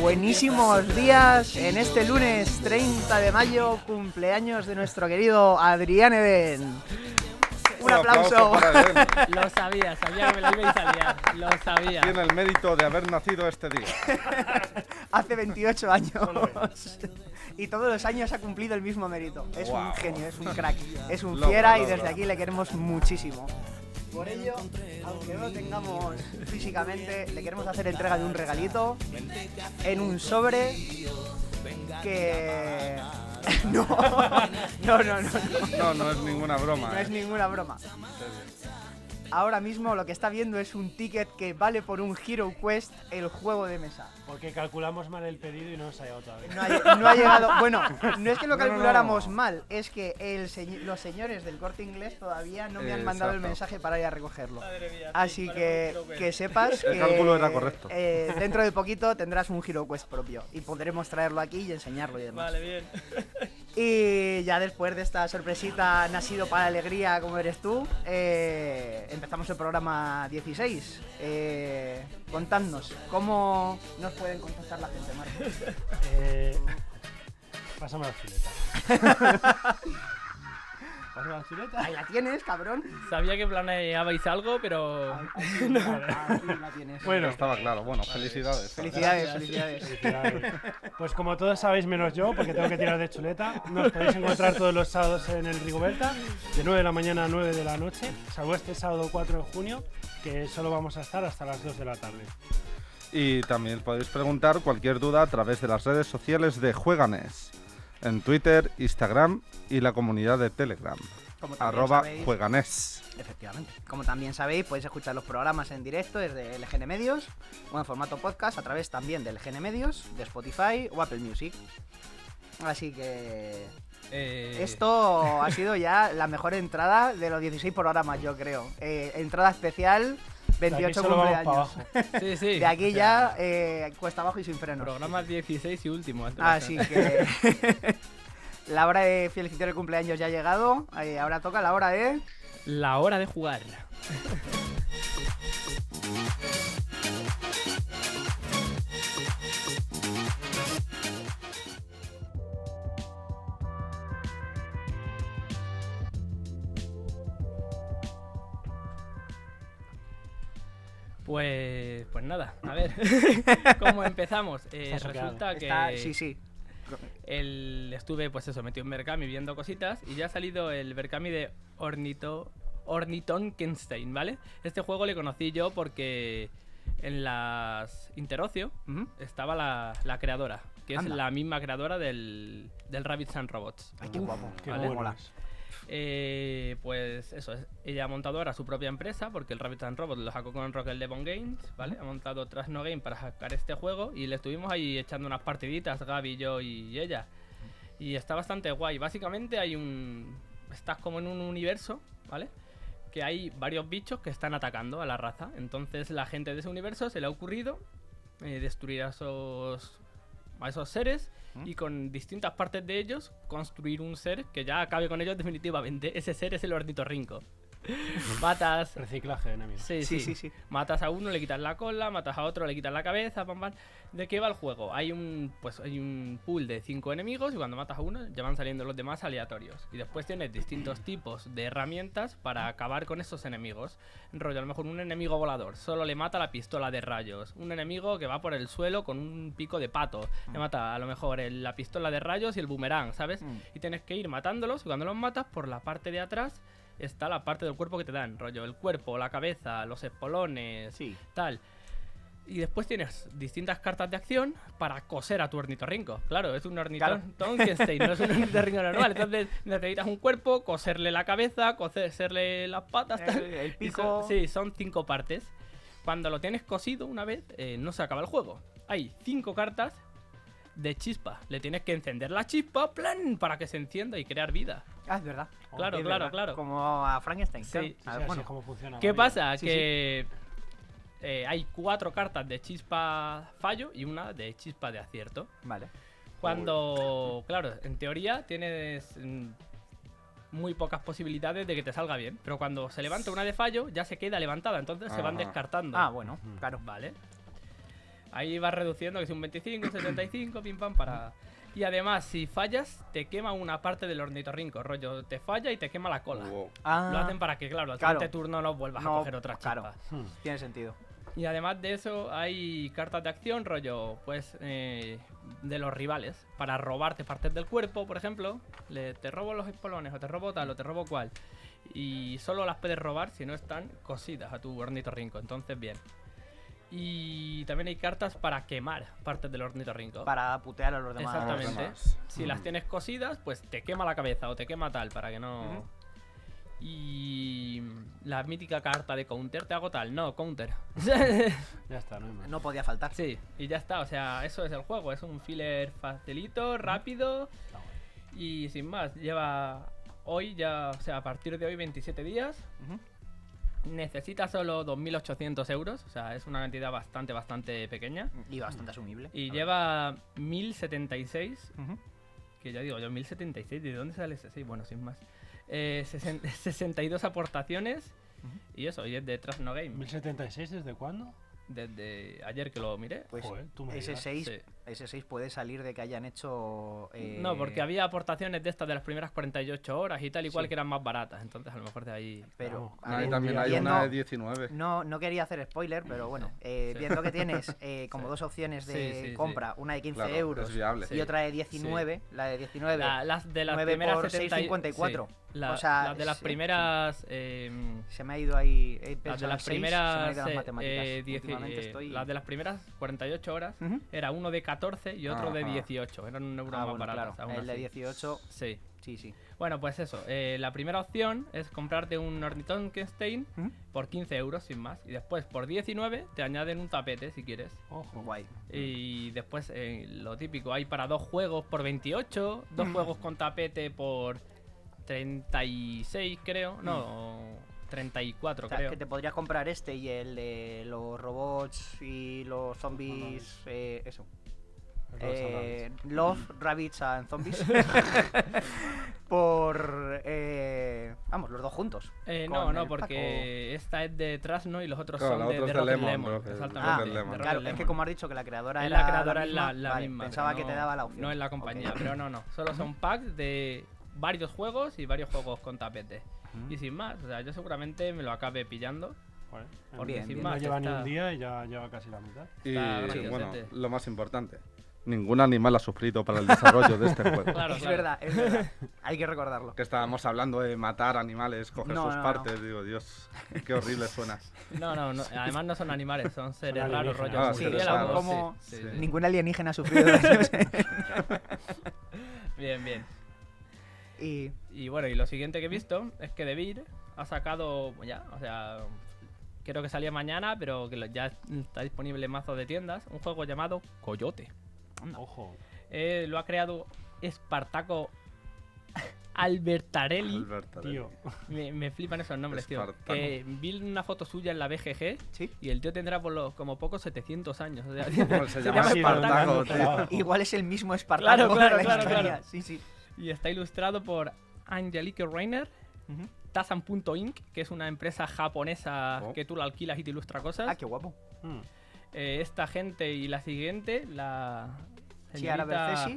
Buenísimos días en este lunes 30 de mayo, cumpleaños de nuestro querido Adrián Eden. Un aplauso. Lo sabía, sabía que me lo ibais a liar. Lo sabía. Tiene el mérito de haber nacido este día. Hace 28 años. Y todos los años ha cumplido el mismo mérito. Es un genio, es un crack, es un fiera y desde aquí le queremos muchísimo. Por ello, aunque no lo tengamos físicamente, le queremos hacer entrega de un regalito en un sobre que... No, no, no, no, no. No, no es ninguna broma. No es eh. ninguna broma. Ahora mismo lo que está viendo es un ticket que vale por un Hero Quest el juego de mesa. Porque calculamos mal el pedido y no nos ha llegado todavía. No ha, no ha llegado. Bueno, no es que lo No, no, calculáramos no. mal, es que el los señores del corte inglés todavía no me han mandado el mensaje para ir a recogerlo. Madre mía, sí, Así que, que sepas El que cálculo era correcto. eh, dentro de poquito tendrás un Hero Quest propio y podremos traerlo aquí y enseñarlo y demás. Vale, bien. Y ya después de esta sorpresita nacido para alegría como eres tú, eh, empezamos el programa 16. Eh, contadnos, ¿cómo nos pueden contactar la gente, Marco? Eh, pásame la chuleta. Pásame la chuleta. Ahí la tienes, cabrón. Sabía que planeabais algo, pero. Aquí la tienes. Bueno, Estaba claro. Bueno, felicidades. Felicidades, felicidades. felicidades. Pues como todos sabéis menos yo, porque tengo que tirar de chuleta, nos podéis encontrar todos los sábados en el Rigoberta, de 9 de la mañana a 9 de la noche, salvo este sábado 4 de junio, que solo vamos a estar hasta las 2 de la tarde. Y también podéis preguntar cualquier duda a través de las redes sociales de Jueganes. En Twitter, Instagram y la comunidad de Telegram. Como también Arroba sabéis- Jueganes. Efectivamente. Como también sabéis, podéis escuchar los programas en directo desde LGN Medios o en formato podcast a través también del LGN Medios, de Spotify o Apple Music. Así que eh, esto ha sido ya la mejor entrada de los 16 programas, yo creo. Eh, entrada especial, De 28 solo vamos para cumpleaños. abajo. Sí, sí. De aquí ya eh, cuesta abajo y sin frenos. Programa 16 y último. Así ser. que la hora de felicitar el cumpleaños ya ha llegado. Eh, ahora toca la hora de... La hora de jugar. Pues, pues nada, a ver, ¿cómo empezamos? Eh, resulta que Está- sí, sí. el, estuve, pues eso, metido en Berkami viendo cositas y ya ha salido el Berkami de Ornito, Ornitonkenstein, ¿vale? Este juego le conocí yo porque en las Interocio estaba la, la creadora, que es la misma creadora del, del Rabbits and Robots. Ay, qué guapo. Qué Vale. bueno Mola. Eh, pues eso, es- ella ha montado ahora su propia empresa porque el Rabbit and Robot lo sacó con Rocket Devon Games, ¿vale? Ha montado Trasno Game para sacar este juego y le estuvimos ahí echando unas partiditas, Gaby, yo y ella. Y está bastante guay. Básicamente hay un... Estás como en un universo, ¿vale? Que hay varios bichos que están atacando a la raza. Entonces la gente de ese universo se le ha ocurrido eh, destruir a esos, a esos seres y con distintas partes de ellos construir un ser que ya acabe con ellos definitivamente. Ese ser es el ornitorrinco. Matas. Reciclaje de enemigos. Sí, Sí, sí, sí, sí. Matas a uno, le quitas la cola, matas a otro, le quitas la cabeza, pam, pam. ¿De qué va el juego? Hay un pues hay un pool de cinco enemigos y cuando matas a uno ya van saliendo los demás aleatorios. Y después tienes distintos tipos de herramientas para acabar con esos enemigos. En rollo, a lo mejor un enemigo volador solo le mata la pistola de rayos. Un enemigo que va por el suelo con un pico de pato. Le mata a lo mejor el- la pistola de rayos y el boomerang, ¿sabes? Mm. Y tienes que ir matándolos y cuando los matas por la parte de atrás está la parte del cuerpo que te dan, rollo, el cuerpo, la cabeza, los espolones, Sí. tal. Y después tienes distintas cartas de acción para coser a tu ornitorrinco. Claro, es un ornitorrinco no es un ornitorrinco normal. Entonces necesitas un cuerpo, coserle la cabeza, coserle las patas, tal. El, el pico. son- sí, son cinco partes. Cuando lo tienes cosido una vez, eh, no se acaba el juego. Hay cinco cartas de chispa. Le tienes que encender la chispa, plan, para que se encienda y crear vida. Ah, es verdad. Claro, Es claro, verdad. claro. Como a Frankenstein. Sí, claro. sí, Ah, Sí, bueno. como funciona. ¿Qué pasa? Sí, que eh, hay cuatro cartas de chispa fallo y una de chispa de acierto. Vale. Cuando, claro, en teoría tienes mm, muy pocas posibilidades de que te salga bien. Pero cuando se levanta una de fallo, ya se queda levantada, entonces se van Ajá. descartando. Ah, bueno, claro. Vale. Ahí vas reduciendo, que es un 25, un 75, pim pam, para... Y además, si fallas, te quema una parte del ornitorrinco, rollo. Te falla y te quema la cola. Wow. Ah, Lo hacen para que, claro, al claro. siguiente turno no vuelvas No, a coger otra chispa. claro. Hmm. tiene sentido. Y además de eso, hay cartas de acción, rollo, pues, eh, de los rivales. Para robarte partes del cuerpo, por ejemplo. Le, te robo los espolones, o te robo tal, o te robo cual. Y solo las puedes robar si no están cosidas a tu ornitorrinco. Entonces, bien. Y también hay cartas para quemar partes del ornitorrinco. Para putear a los demás. Exactamente. demás. Si las tienes cosidas, pues te quema la cabeza o te quema tal, para que no... Y la mítica carta de counter, te hago tal, no, counter. Ya está, no hay más. No podía faltar. Sí, y ya está, o sea, eso es el juego, es un filler facilito, rápido y sin más, lleva hoy ya, o sea, a partir de hoy 27 días, Ujú. Necesita solo 2.800 euros, o sea, es una cantidad bastante, bastante pequeña, Y bastante asumible. y lleva 1.076, Ujú. que ya digo, yo 1.076, ¿de dónde sale ese 6? Bueno, sin más. Eh, sesen- 62 aportaciones Ujú. y eso, y es de Trust No Game, ¿1076 desde cuándo? desde ayer que lo miré. Pues Joder, tú me ese dirás. 6 Sí. Ese 6 puede salir de que hayan hecho. eh, No, porque había aportaciones de estas de las primeras 48 horas y tal y cual Sí. que eran más baratas. Entonces, a lo mejor de ahí. Pero. A Ahí ver, también hay viendo- una de 19. No, no quería hacer spoiler, pero bueno, eh, Sí. viendo que tienes eh, como dos opciones de Sí, sí, sí. compra, una de 15 Claro, euros es viable. y Sí. otra de 19, la de 19, La- las de las 9 primeras por 70 y- 6,54. sí. La- O sea, las de las sí. primeras. em, se me ha ido ahí. las de las seis, se me primeras. han ido las eh, eh, eh, Las de las primeras 48 horas Ujú. era uno de 14 y otro de Ajá. 18. Eran un euro Ah, más bueno, claro. aún El de así. 18, Sí. sí, sí. Bueno, pues eso. eh, la primera opción es comprarte un Ornitonkenstein Ujú. por 15 euros sin más. Y después por 19 te añaden un tapete si quieres. Ojo. Guay. Y después eh, lo típico, hay para dos juegos por 28, dos Mm. juegos con tapete por 36 creo, no, 34 Mm. O sea, creo. que te podrías comprar este y el de los robots y los zombies. eh, eso. Eh, Love, Rabbits and Zombies. por. eh, vamos, los dos juntos. Eh, no, no, porque esta es de Trasno y los otros Claro, son de, otra de Lemon, Lemon. Rocket- exactamente. Rocket de Lemon. Es que como has dicho que la creadora Es la creadora es misma, la, la vale, misma. Pensaba pero que te no- daba la opción. No es la compañía, pero no, no. Solo son packs de varios juegos y varios juegos con tapete. Y sin más, o sea, yo seguramente me lo acabe pillando. Joder, Porque Bien, sin bien. no más lleva ni un día y ya lleva casi la mitad. Y sí, bueno, lo más importante. Ningún animal ha sufrido para el desarrollo de este juego. Claro, es claro. verdad, es verdad. Hay que recordarlo. Que estábamos hablando de matar animales, coger No, sus no, no. partes. Digo, Dios, qué horrible suena. No, no, no, además no son animales, son seres Son raros, alienígenas. rollo Ah, sí, como- sí, sí, sí. sí. Ningún alienígena ha sufrido. Bien, bien. y. Y bueno, y lo siguiente que he visto es que Devir ha sacado ya, o sea, creo que salía mañana, pero que ya está disponible en mazo de tiendas, un juego llamado Coyote. Ojo. Eh, lo ha creado Espartaco Albertarelli. Alberto, Tío. Me, me flipan esos nombres, tío. Que vi una foto suya en la BGG Sí. y el tío tendrá por lo, como poco 700 años. o sea, ¿Cómo se Se llama Espartaco, Espartaco. tío? Igual es el mismo Espartaco. Claro, claro, de la claro, claro. Sí, sí. y está ilustrado por Angelique Reiner, Ujú. Tazan.inc, que es una empresa japonesa Oh. que tú la alquilas y te ilustra cosas. Ah, qué guapo. Mm. Eh, esta gente y la siguiente, la señorita.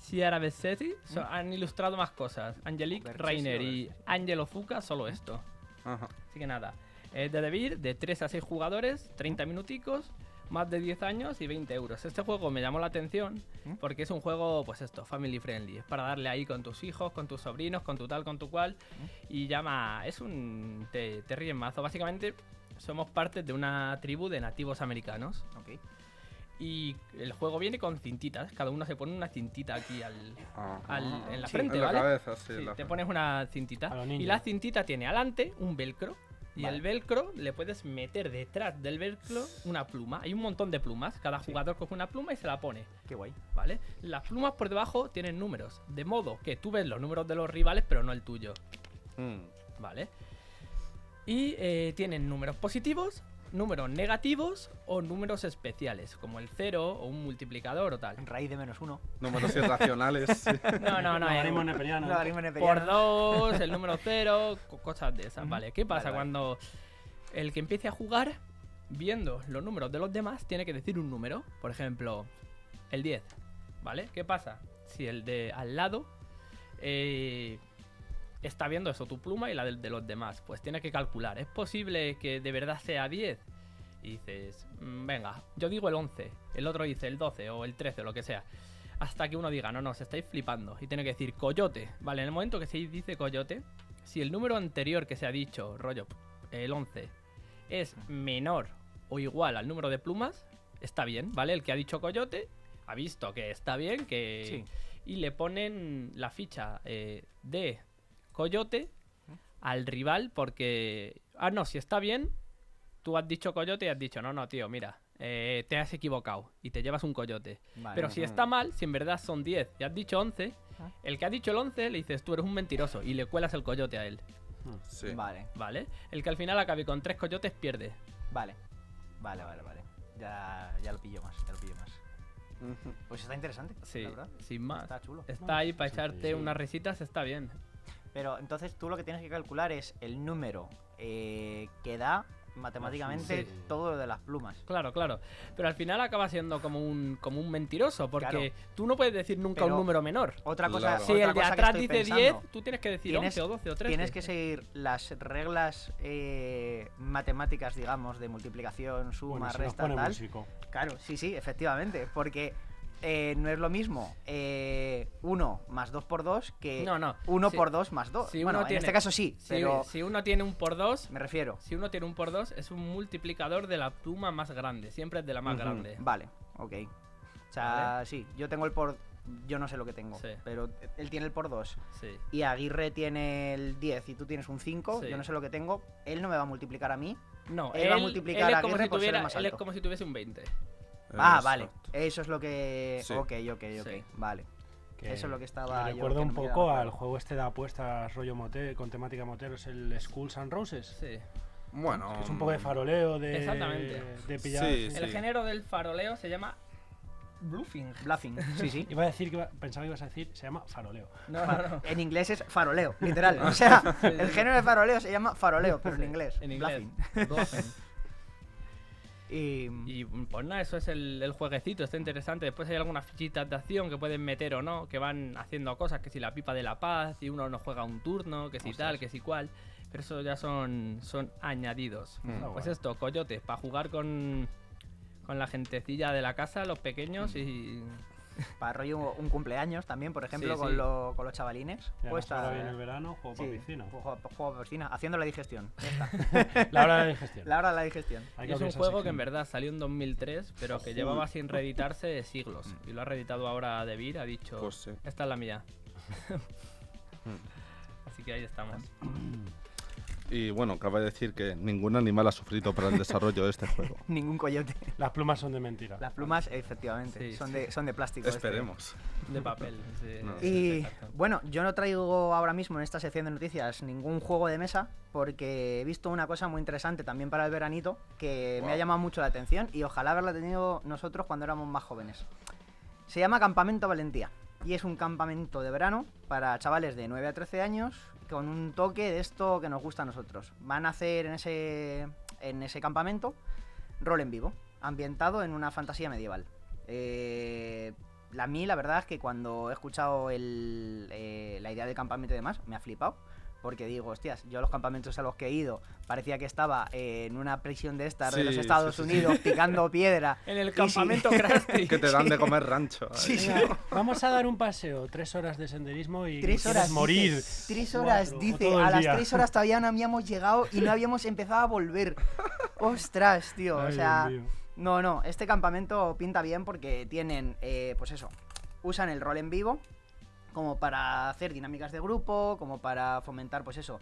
Ciara Bessetti, so- han ilustrado más cosas. Angelique Bercesi Reiner o y Angelo Fuca, solo esto. Ajá. Así que nada. Es de Devir, de 3 a 6 jugadores, 30 minuticos, más de 10 años y 20 euros. Este juego me llamó la atención ¿Mm? porque es un juego, pues esto, family friendly. Es para darle ahí con tus hijos, con tus sobrinos, con tu tal, con tu cual. Y llama. Es un. Te, te ríes mazo. Básicamente, somos parte de una tribu de nativos americanos. Ok. Y el juego viene con cintitas. Cada uno se pone una cintita aquí al. En la Sí, frente, En la ¿vale? cabeza, sí. Sí, la te frente. pones una cintita. Y la cintita tiene adelante un velcro. Y Vale. el velcro le puedes meter detrás del velcro una pluma. Hay un montón de plumas. Cada jugador coge una pluma y se la pone. Qué guay. ¿Vale? Las plumas por debajo tienen números. De modo que tú ves los números de los rivales, pero no el tuyo. Mm. ¿Vale? Y eh, tienen números positivos números negativos o números especiales, como el cero o un multiplicador o tal. Raíz de menos uno. Números irracionales. No, no, no. eh, Logaritmo neperiano. Logaritmo por neperiano. dos, el número cero, co- cosas de esas. ¿vale? ¿Qué pasa Vale, vale. cuando el que empiece a jugar, viendo los números de los demás, tiene que decir un número? Por ejemplo, el 10, ¿vale? ¿Qué pasa? Si el de al lado eh, está viendo eso, tu pluma y la de los demás, pues tiene que calcular. ¿Es posible que de verdad sea 10? Y dices, "Mm, venga, yo digo el 11, el otro dice el 12 o el 13 o lo que sea. Hasta que uno diga, no, no, se estáis flipando. Y tiene que decir coyote. Vale, en el momento que se dice coyote, si el número anterior que se ha dicho, rollo, el 11, es menor o igual al número de plumas, está bien, ¿vale? El que ha dicho coyote ha visto que está bien, que... Sí. Y le ponen la ficha eh, de coyote al rival porque... Ah, no, si está bien, tú has dicho coyote y has dicho, no, no, tío, mira, eh, te has equivocado y te llevas un coyote. Vale. Pero si está mal, si en verdad son 10 y has dicho 11, Ah. el que ha dicho el 11 le dices, tú eres un mentiroso y le cuelas el coyote a él, Sí. Vale, ¿vale? El que al final acabe con tres coyotes pierde. vale. Vale, vale, vale. Ya, ya lo pillo más, ya lo pillo más. Pues está interesante, Sí, la verdad. sin más. Está chulo. Está ahí para Sí, echarte sí. unas risitas, está bien. Pero entonces tú lo que tienes que calcular es el número eh, que da matemáticamente Sí. todo lo de las plumas. Claro, claro. Pero al final acaba siendo como un, como un mentiroso, porque Claro. tú no puedes decir nunca Pero un número menor. Otra cosa, Claro. Si otra el de atrás dice pensando, 10, tú tienes que decir tienes- 11 o 12 o 13. Tienes que seguir las reglas eh, matemáticas, digamos, de multiplicación, suma, Bueno, resta, tal. músico. Claro, sí, sí, efectivamente. Porque eh, no es lo mismo 1 más 2 por 2 que No, no. 1 Si- por 2 más 2. si bueno, uno en tiene- este caso sí, Si, pero si uno tiene un por 2, me refiero. si uno tiene un por 2, es un multiplicador de la pluma más grande. Siempre es de la más Ujú. grande. Vale, ok. O sea, Vale. sí, yo tengo el por... Yo no sé lo que tengo, Sí. pero él tiene el por 2 Sí. y Aguirre tiene el 10 y tú tienes un 5, Sí. yo no sé lo que tengo, él no me va a multiplicar a mí. No, Él va a multiplicar él a Aguirre si por ser el tuviera, más él es alto. como si tuviese un 20. Ah, Exacto. vale. Eso es lo que... Sí. Ok, ok, ok, Sí. vale. Que Eso es lo que estaba me recuerda un poco al juego este de apuestas rollo motel, con temática moteros, el Schools and Roses. Sí. Bueno. Que es un poco de faroleo, de, Exactamente. de pillar. Sí, El género del faroleo se llama bluffing. Bluffing, sí, sí. Iba a decir que iba- pensaba que ibas a decir, se llama faroleo. No, no, no. En inglés es faroleo, literal. O sea, el género de faroleo se llama faroleo, pero en inglés. En inglés. Bluffing. Y, Y pues nada, eso es el, el jueguecito, está interesante. Después hay algunas fichitas de acción que pueden meter o no, que van haciendo cosas, que si la pipa de la paz, y uno no juega un turno, que si Ostras. tal, que si cual. Pero eso ya son, son añadidos. Mm. Está Pues guay. esto, coyotes, para jugar con, con la gentecilla de la casa, los pequeños y... para rollo un cumpleaños también, por ejemplo, Sí, con, sí. lo- con los chavalines. Pues ahora viene el verano, juego para sí, piscina. Juego, juego para piscina, haciendo la digestión. La hora de la digestión. la hora de la digestión. Hay es un juego que en verdad salió en 2003, pero que llevaba sin reeditarse siglos. Y lo ha reeditado ahora De Beer, ha dicho, Pues sí. esta es la mía. Así que ahí estamos. Y bueno, cabe decir que ningún animal ha sufrido para el desarrollo de este juego. Ningún coyote. Las plumas son de mentira. Las plumas, efectivamente, Sí, son, sí. De, son de plástico. este. Esperemos. De papel. sí, No. sí, Y bueno, yo no traigo ahora mismo en esta sección de noticias ningún juego de mesa porque he visto una cosa muy interesante también para el veranito que me ha llamado mucho la atención y ojalá haberla tenido nosotros cuando éramos más jóvenes. Se llama Campamento Valentía y es un campamento de verano para chavales de 9 a 13 años con un toque de esto que nos gusta a nosotros. Van a hacer en ese, en ese campamento rol en vivo, ambientado en una fantasía medieval. Eh, a mí la verdad es que cuando he escuchado el, eh, la idea del campamento y demás, me ha flipado. Porque digo, hostias, yo a los campamentos a los que he ido parecía que estaba eh, en una prisión de estas de los Estados sí, sí. Unidos picando piedra. En el campamento Krusty. Que te dan de comer rancho. ahí. Sí, sí. Venga, vamos a dar un paseo, tres horas de senderismo y Tres horas. morir. Dice, tres horas, Cuatro, dice. A las tres horas todavía no habíamos llegado y no habíamos empezado a volver. Ostras, tío. Ay, o Dios sea, mío. no, no. Este campamento pinta bien porque tienen, eh, pues eso, usan el rol en vivo como para hacer dinámicas de grupo, como para fomentar, pues eso,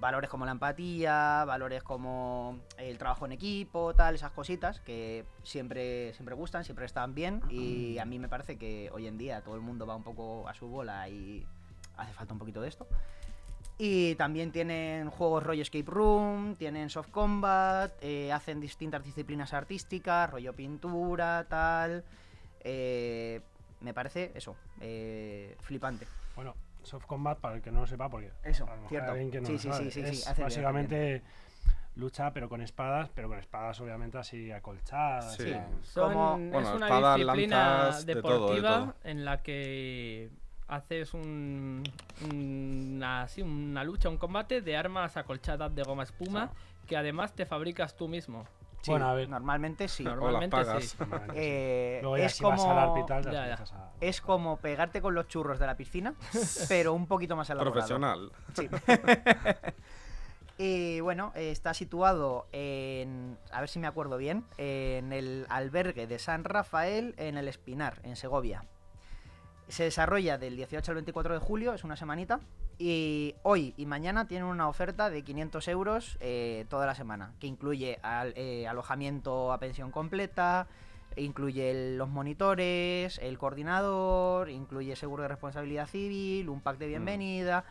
valores como la empatía, valores como el trabajo en equipo, tal, esas cositas que siempre, siempre gustan, siempre están bien y a mí me parece que hoy en día todo el mundo va un poco a su bola y hace falta un poquito de esto. Y también tienen juegos rollo escape room, tienen soft combat, eh, hacen distintas disciplinas artísticas, rollo pintura, tal. Eh, me parece eso, eh, flipante. Bueno, Soft Combat, para el que no lo sepa, porque Eso, cierto. que no Sí, lo sí, sí, hace básicamente lucha, pero con espadas, pero con espadas obviamente así acolchadas. Sí. Son- Como- es una espadas, disciplina lanzas, de todo, de deportiva todo. en la que haces un, una, sí, una lucha, un combate de armas acolchadas de goma espuma que además te fabricas tú mismo. Sí, Bueno, a ver. Normalmente sí. Normalmente pagas. sí. Eh, Luego ya es si vas al como Ya, ya. a- es como pegarte con los churros de la piscina, pero un poquito más elaborado. Profesional. Sí. y bueno, está situado en, a ver si me acuerdo bien, en el albergue de San Rafael en el Espinar, en Segovia. Se desarrolla del 18 al 24 de julio, es una semanita. Y hoy y mañana tienen una oferta de 500 euros eh, toda la semana, que incluye al- eh, alojamiento a pensión completa, incluye el- los monitores, el coordinador, incluye seguro de responsabilidad civil, un pack de bienvenida.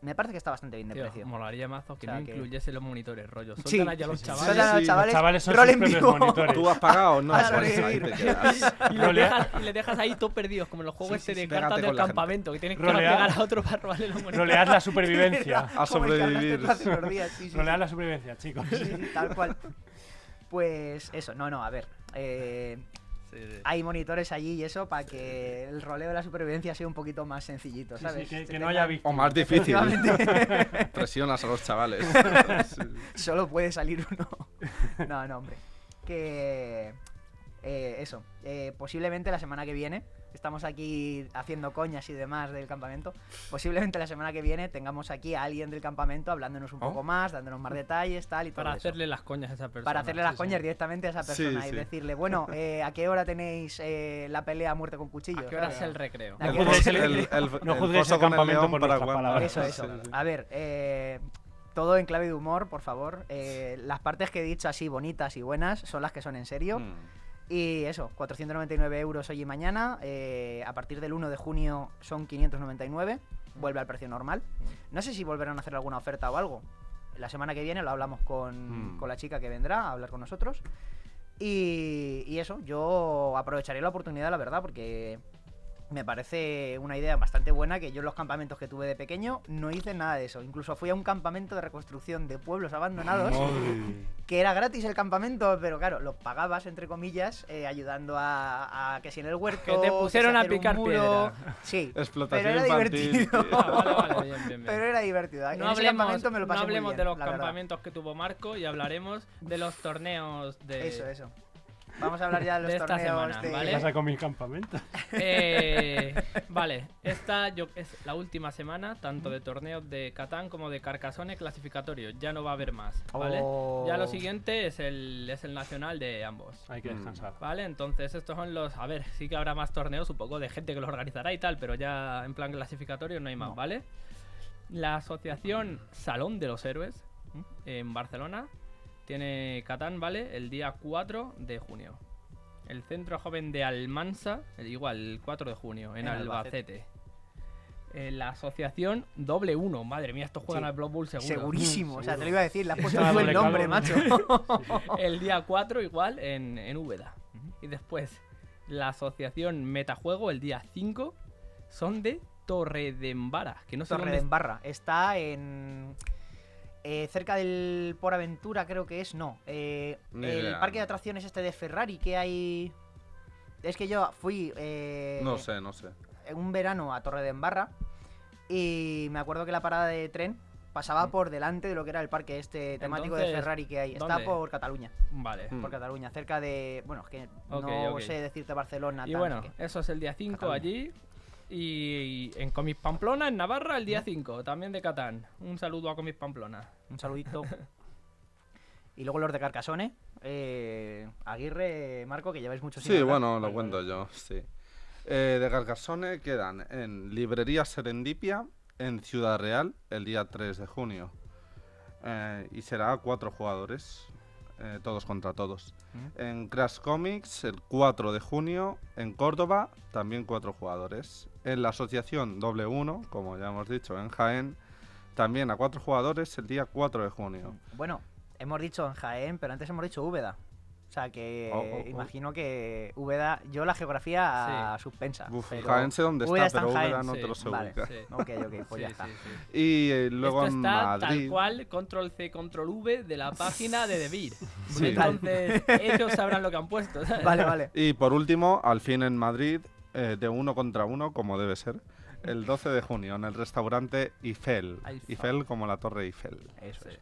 Me parece que está bastante bien de Tío, precio. molaría mazo que O sea no que- incluyese los monitores, rollo. Sí, a los sí, sí, chavales a los chavales, Los chavales son rol sus en propios vivo. monitores. ¿Tú has pagado? No, quedas. y les, dejas, y les dejas ahí todos perdidos, como en los juegos Sí, sí, este de cartas del gente. campamento, que tienes que pegar a otro para robarle los monitores. Rolear la supervivencia. A sobrevivir. sí. la supervivencia, chicos. Tal cual. Pues eso, no, no, a ver. eh, Sí, sí. hay monitores allí y eso para que el roleo de la supervivencia sea un poquito más sencillito, ¿sabes? sí, que, Se que no tenga- haya O más difícil. Presionas a los chavales. Sí. Solo puede salir uno. No, no, hombre. Que. Eh, eso. eh, posiblemente la semana que viene. Estamos aquí haciendo coñas y demás del campamento. Posiblemente la semana que viene tengamos aquí a alguien del campamento hablándonos un Oh. poco más, dándonos más detalles, tal y todo Para eso. hacerle las coñas a esa persona. Para hacerle las sí, coñas directamente a esa Sí, persona y sí. decirle, bueno, eh, ¿a qué hora tenéis eh, la pelea a muerte con cuchillo? ¿A qué hora es el recreo? ¿A El el- el- el- No el juzgues foso el con campamento por para palabras. Eso, eso. Sí, sí. A ver, eh, todo en clave de humor, por favor. Eh, las partes que he dicho así bonitas y buenas son las que son en serio. Mm. Y eso, 499 euros hoy y mañana. eh, a partir del 1 de junio son 599. Vuelve al precio normal. No sé si volverán a hacer alguna oferta o algo. La semana que viene lo hablamos con, Mm. con la chica que vendrá a hablar con nosotros. Y, y eso, yo aprovecharé la oportunidad, la verdad, porque me parece una idea bastante buena que yo en los campamentos que tuve de pequeño no hice nada de eso. Incluso fui a un campamento de reconstrucción de pueblos abandonados Madre. que era gratis el campamento, pero claro, lo pagabas, entre comillas, eh, ayudando a, a que si en el huerto... Que te pusieron si a picar muro. piedra. Sí, Explotación pero era infantil, divertido. Ah, vale, vale, bien, bien, bien. Pero era divertido. No hablemos, campamento me lo no pasé muy hablemos bien, de los verdad. campamentos que tuvo Marco y hablaremos de los torneos de... Eso, eso. Vamos a hablar ya de los De esta torneos semana, de... ¿Qué ¿vale? pasa con mis campamentos? Eh, vale, esta yo, es la última semana, tanto de torneos de Catán como de Carcassonne clasificatorio. Ya no va a haber más, ¿vale? Oh. Ya lo siguiente es el, es el nacional de ambos. Hay que Mm. descansar. Vale, entonces estos son los... A ver, sí que habrá más torneos, un poco de gente que los organizará y tal, pero ya en plan clasificatorio no hay más, No. ¿vale? La asociación Salón de los Héroes en Barcelona tiene Catán, ¿vale? El día 4 de junio. El Centro Joven de Almansa, el- igual, el 4 de junio, en, En Albacete. Eh, la asociación Doble Uno, madre mía, estos juegan Sí. al Blood Bowl seguro. Segurísimo, o sea, te lo iba a decir, le has puesto el nombre, macho. el día 4 igual en, en Úbeda. Y después la asociación Metajuego el día 5 son de Torredembara, que no sé Torre dónde de es. Embarra. Está en. Eh, cerca del Por Aventura, creo que es. No. eh, el idea. parque de atracciones este de Ferrari que hay. Es que yo fui. eh, No sé, no sé. en un verano a Torre de Embarra. Y me acuerdo que la parada de tren pasaba por delante de lo que era el parque este temático de Mm. Ferrari que hay. Está por Cataluña. Vale. Mm. Por Cataluña, cerca de. Bueno, es que no sé decirte Barcelona. Y tal, bueno, eso es el día 5 Cataluña. allí. Y en Comis Pamplona, en Navarra, el día 5, también de Catán. Un saludo a Comis Pamplona. Un saludito. y luego los de Carcassonne. eh, Aguirre, Marco, que lleváis mucho sin Sí, hablar. bueno, lo cuento yo, sí. Eh, de Carcassonne quedan en Librería Serendipia, en Ciudad Real, el día 3 de junio. Eh, y será cuatro jugadores, eh, todos contra todos. Mm. En Crash Comics, el 4 de junio, en Córdoba, también cuatro jugadores. En la Asociación Doble Uno, como ya hemos dicho, en Jaén, también a cuatro jugadores el día 4 de junio. Bueno, hemos dicho en Jaén, pero antes hemos dicho Úbeda. O sea que Oh, oh, oh. imagino que Úbeda, yo la geografía a suspensa. Uf, pero Jaén sé dónde está, está pero Úbeda no sí, te lo sé vale. ubicar. Sí. Ok, ok, pues ya Sí, está. sí, sí. Y eh, luego Esto en está Madrid. tal cual, control C, control V de la página de Debir. Sí. Entonces, ellos sabrán lo que han puesto. ¿sabes? Vale, vale. Y por último, al fin en Madrid, eh, de uno contra uno, como debe ser, el 12 de junio en el restaurante Eiffel. Eiffel. Eiffel como la Torre Eiffel. Eso Sí. es.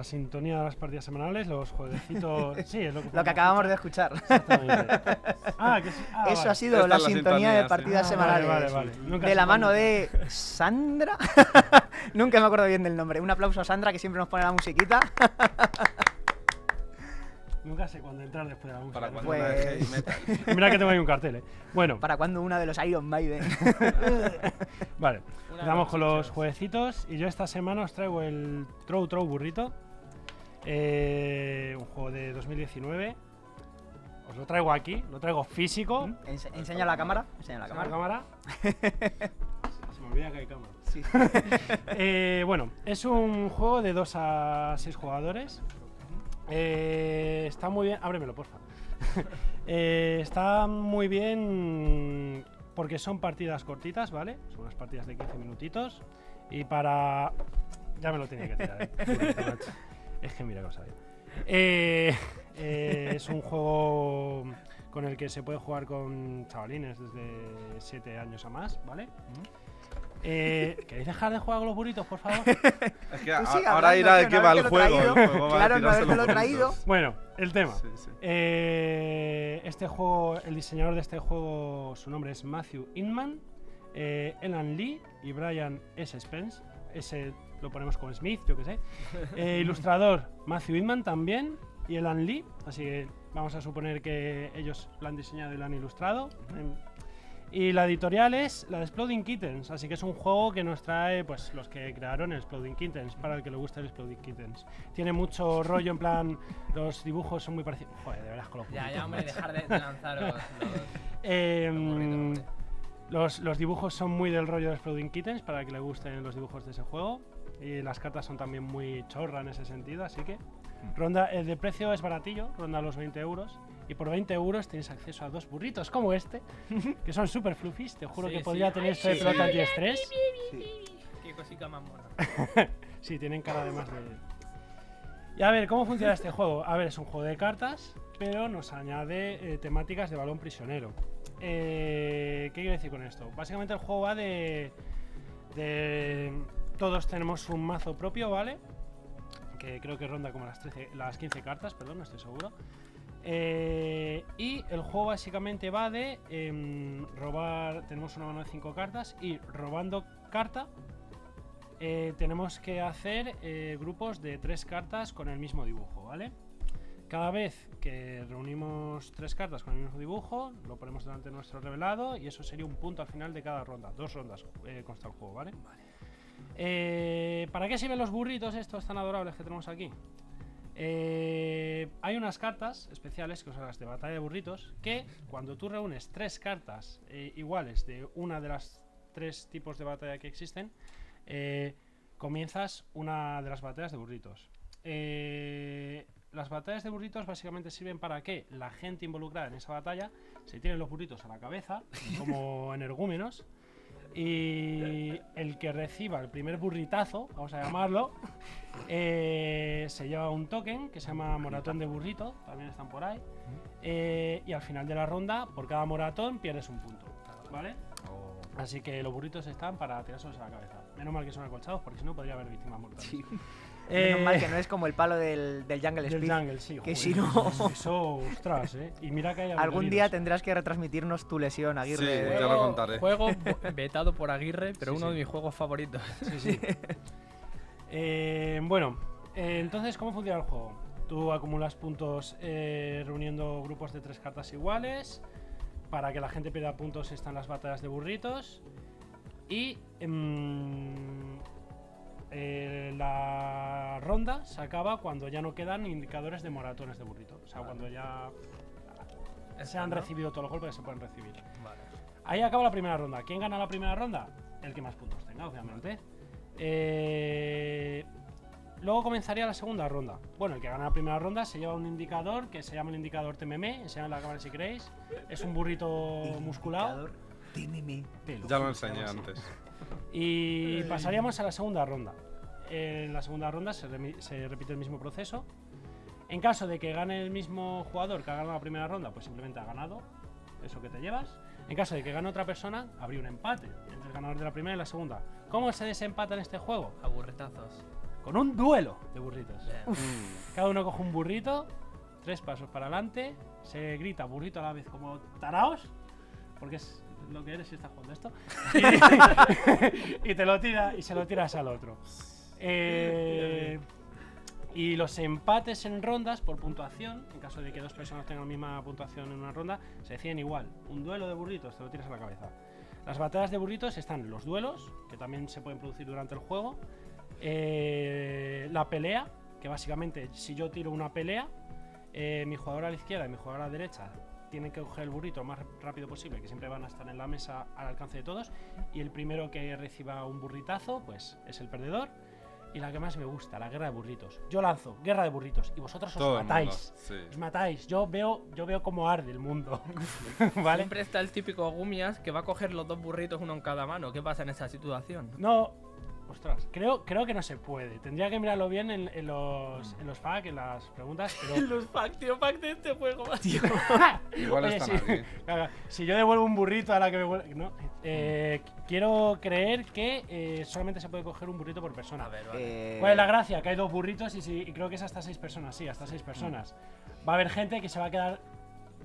La sintonía de las partidas semanales, los jueguecitos. Sí, es lo que, Lo que acabamos de escuchar. Exactamente. Ah, que sí. ah, Eso vale. ha sido la sintonía sintonía, de sí. partidas Ah, semanales. Vale, vale, vale. Nunca De la mano de Sandra. Nunca me acuerdo bien del nombre. Un aplauso a Sandra que siempre nos pone la musiquita. Nunca sé cuándo entrar después de la música. Para cuando Pues- una de heavy metal. Mira que tengo ahí un cartel, ¿eh? Bueno, ¿Para cuando una de los Iron Maiden? vale. Una Empezamos con los jueguecitos y yo esta semana os traigo el Trow Trow Burrito. Eh, un juego de 2019. Os lo traigo aquí, lo traigo físico. Ense- enseña la cámara. Enseña la ¿Está la cámara. cámara? Se me olvida que hay cámara. Sí. Eh, bueno, es un juego de 2 a 6 jugadores. Eh, está muy bien. Ábremelo, porfa. Eh, está muy bien porque son partidas cortitas, ¿vale? Son unas partidas de 15 minutitos. Y para. Ya me lo tenía que tirar, Es que mira cosa. Eh, eh, es un juego con el que se puede jugar con chavalines desde 7 años a más, ¿vale? Eh, ¿Queréis dejar de jugar con los burritos, por favor? Es que a- ahora hablando, irá de que qué va el que lo juego. el a claro, que los lo he traído. Bueno, el tema. Sí, sí. Eh, este juego, el diseñador de este juego, su nombre es Matthew Inman, eh, Elan Lee y Brian S. Spence. Lo ponemos con Smith, yo que sé. Eh, ilustrador Matthew Inman también y Elan Lee. Así que vamos a suponer que ellos lo han diseñado y lo han ilustrado. Em, y la editorial es la de Exploding Kittens, así que es un juego que nos trae pues los que crearon el Exploding Kittens, para el que le gusta el Exploding Kittens. Tiene mucho rollo, en plan, los dibujos son muy parecidos. Joder, de verdad con los Ya, ya, hombre, dejar de, lanzaros los, Eh, hombre. los, los dibujos son muy del rollo de Exploding Kittens, para el que le gusten los dibujos de ese juego. Y las cartas son también muy chorra en ese sentido, así que. Ronda, el de precio es baratillo, ronda los 20 euros. Y por 20 euros tienes acceso a dos burritos como este, que son super fluffies. Te juro Sí, que sí. podría tener esto de Sí. pelota antiestrés. Qué cosita más mona. Sí, tienen cara además de. Y a ver, ¿cómo funciona este juego? A ver, es un juego de cartas, pero nos añade eh, temáticas de balón prisionero. Eh, ¿Qué quiero decir con esto? Básicamente el juego va de. de todos tenemos un mazo propio, ¿vale? Que creo que ronda como las, 13, las 15 cartas, perdón, no estoy seguro. Eh, y el juego básicamente va de em, robar. Tenemos una mano de 5 cartas y robando carta eh, tenemos que hacer eh, grupos de tres cartas con el mismo dibujo, ¿vale? Cada vez que reunimos tres cartas con el mismo dibujo, lo ponemos delante de nuestro revelado y eso sería un punto al final de cada ronda. Dos rondas consta el juego, ¿vale? Eh, ¿Para qué sirven los burritos estos tan adorables que tenemos aquí? Eh, hay unas cartas especiales que son las de batalla de burritos que cuando tú reúnes tres cartas eh, iguales de una de las tres tipos de batalla que existen, eh, comienzas una de las batallas de burritos. Eh, las batallas de burritos básicamente sirven para que la gente involucrada en esa batalla se tiren los burritos a la cabeza, como energúmenos, Y el que reciba el primer burritazo, vamos a llamarlo, eh, se lleva un token que se llama Moratón de Burrito, también están por ahí. Eh, y al final de la ronda, por cada moratón pierdes un punto. ¿Vale? Así que los burritos están para tirárselos a la cabeza. Menos mal que son acolchados, porque si no podría haber víctimas mortales. Sí. Eh, Menos mal que no es como el palo del, del Jungle del Speed. jungle, sí. que joder, si no- Eso, ostras, ¿eh? Y mira que hay Algún día tendrás que retransmitirnos tu lesión, Aguirre. Sí, de- ya lo contaré. Juego vetado por Aguirre, pero Sí, uno sí. de mis juegos favoritos. Sí, sí. Eh, bueno, eh, entonces, ¿cómo funciona el juego? Tú acumulas puntos eh, reuniendo grupos de tres cartas iguales. Para que la gente pierda puntos están las batallas de burritos. Y em, eh, la ronda se acaba cuando ya no quedan indicadores de moratones de burrito. O sea, cuando ya se han recibido todos los golpes que se pueden recibir. Vale. Ahí acaba la primera ronda. ¿Quién gana la primera ronda? El que más puntos tenga, obviamente. Eh, Luego comenzaría la segunda ronda. Bueno, el que gana la primera ronda se lleva un indicador que se llama el indicador TMM. Enseñad en la cámara si queréis. Es un burrito musculado. Pelo. Ya lo enseñé antes. Y pasaríamos a la segunda ronda. En la segunda ronda se, se repite el mismo proceso. En caso de que gane el mismo jugador que ha ganado la primera ronda, pues simplemente ha ganado eso que te llevas. En caso de que gane otra persona, habría un empate entre el ganador de la primera y la segunda. ¿Cómo se desempata en este juego? Aburretazos. Con un duelo de burritos. Bien. Cada uno coge un burrito, tres pasos para adelante, se grita burrito a la vez como taraos, porque es lo que eres si estás jugando esto, y, y te lo tira y se lo tiras al otro. Eh, y los empates en rondas por puntuación, en caso de que dos personas tengan la misma puntuación en una ronda, se deciden igual. Un duelo de burritos, te lo tiras a la cabeza. Las batallas de burritos están los duelos, que también se pueden producir durante el juego, eh, la pelea, que básicamente si yo tiro una pelea, eh, mi jugador a la izquierda y mi jugador a la derecha tienen que coger el burrito lo más rápido posible, que siempre van a estar en la mesa al alcance de todos, y el primero que reciba un burritazo, pues es el perdedor. Y la que más me gusta, la guerra de burritos. Yo lanzo, guerra de burritos, y vosotros os Todo el mundo. matáis. Sí. Os matáis. Yo veo, yo veo cómo arde el mundo. ¿Vale? Siempre está el típico Gumias que va a coger los dos burritos uno en cada mano. ¿Qué pasa en esa situación? No. Ostras, creo, creo que no se puede. Tendría que mirarlo bien en, en los, en los FAQ, en las preguntas, pero. Los pack, tío, pack de este juego. Igual Oye, están sí. aquí. Claro, si yo devuelvo un burrito a la que me vuelve. No. Eh, quiero creer que eh, solamente se puede coger un burrito por persona. A ver, vale. Eh, ¿Cuál es la gracia? Que hay dos burritos y, si- y creo que es hasta seis personas, sí, hasta seis personas. Va a haber gente que se va a quedar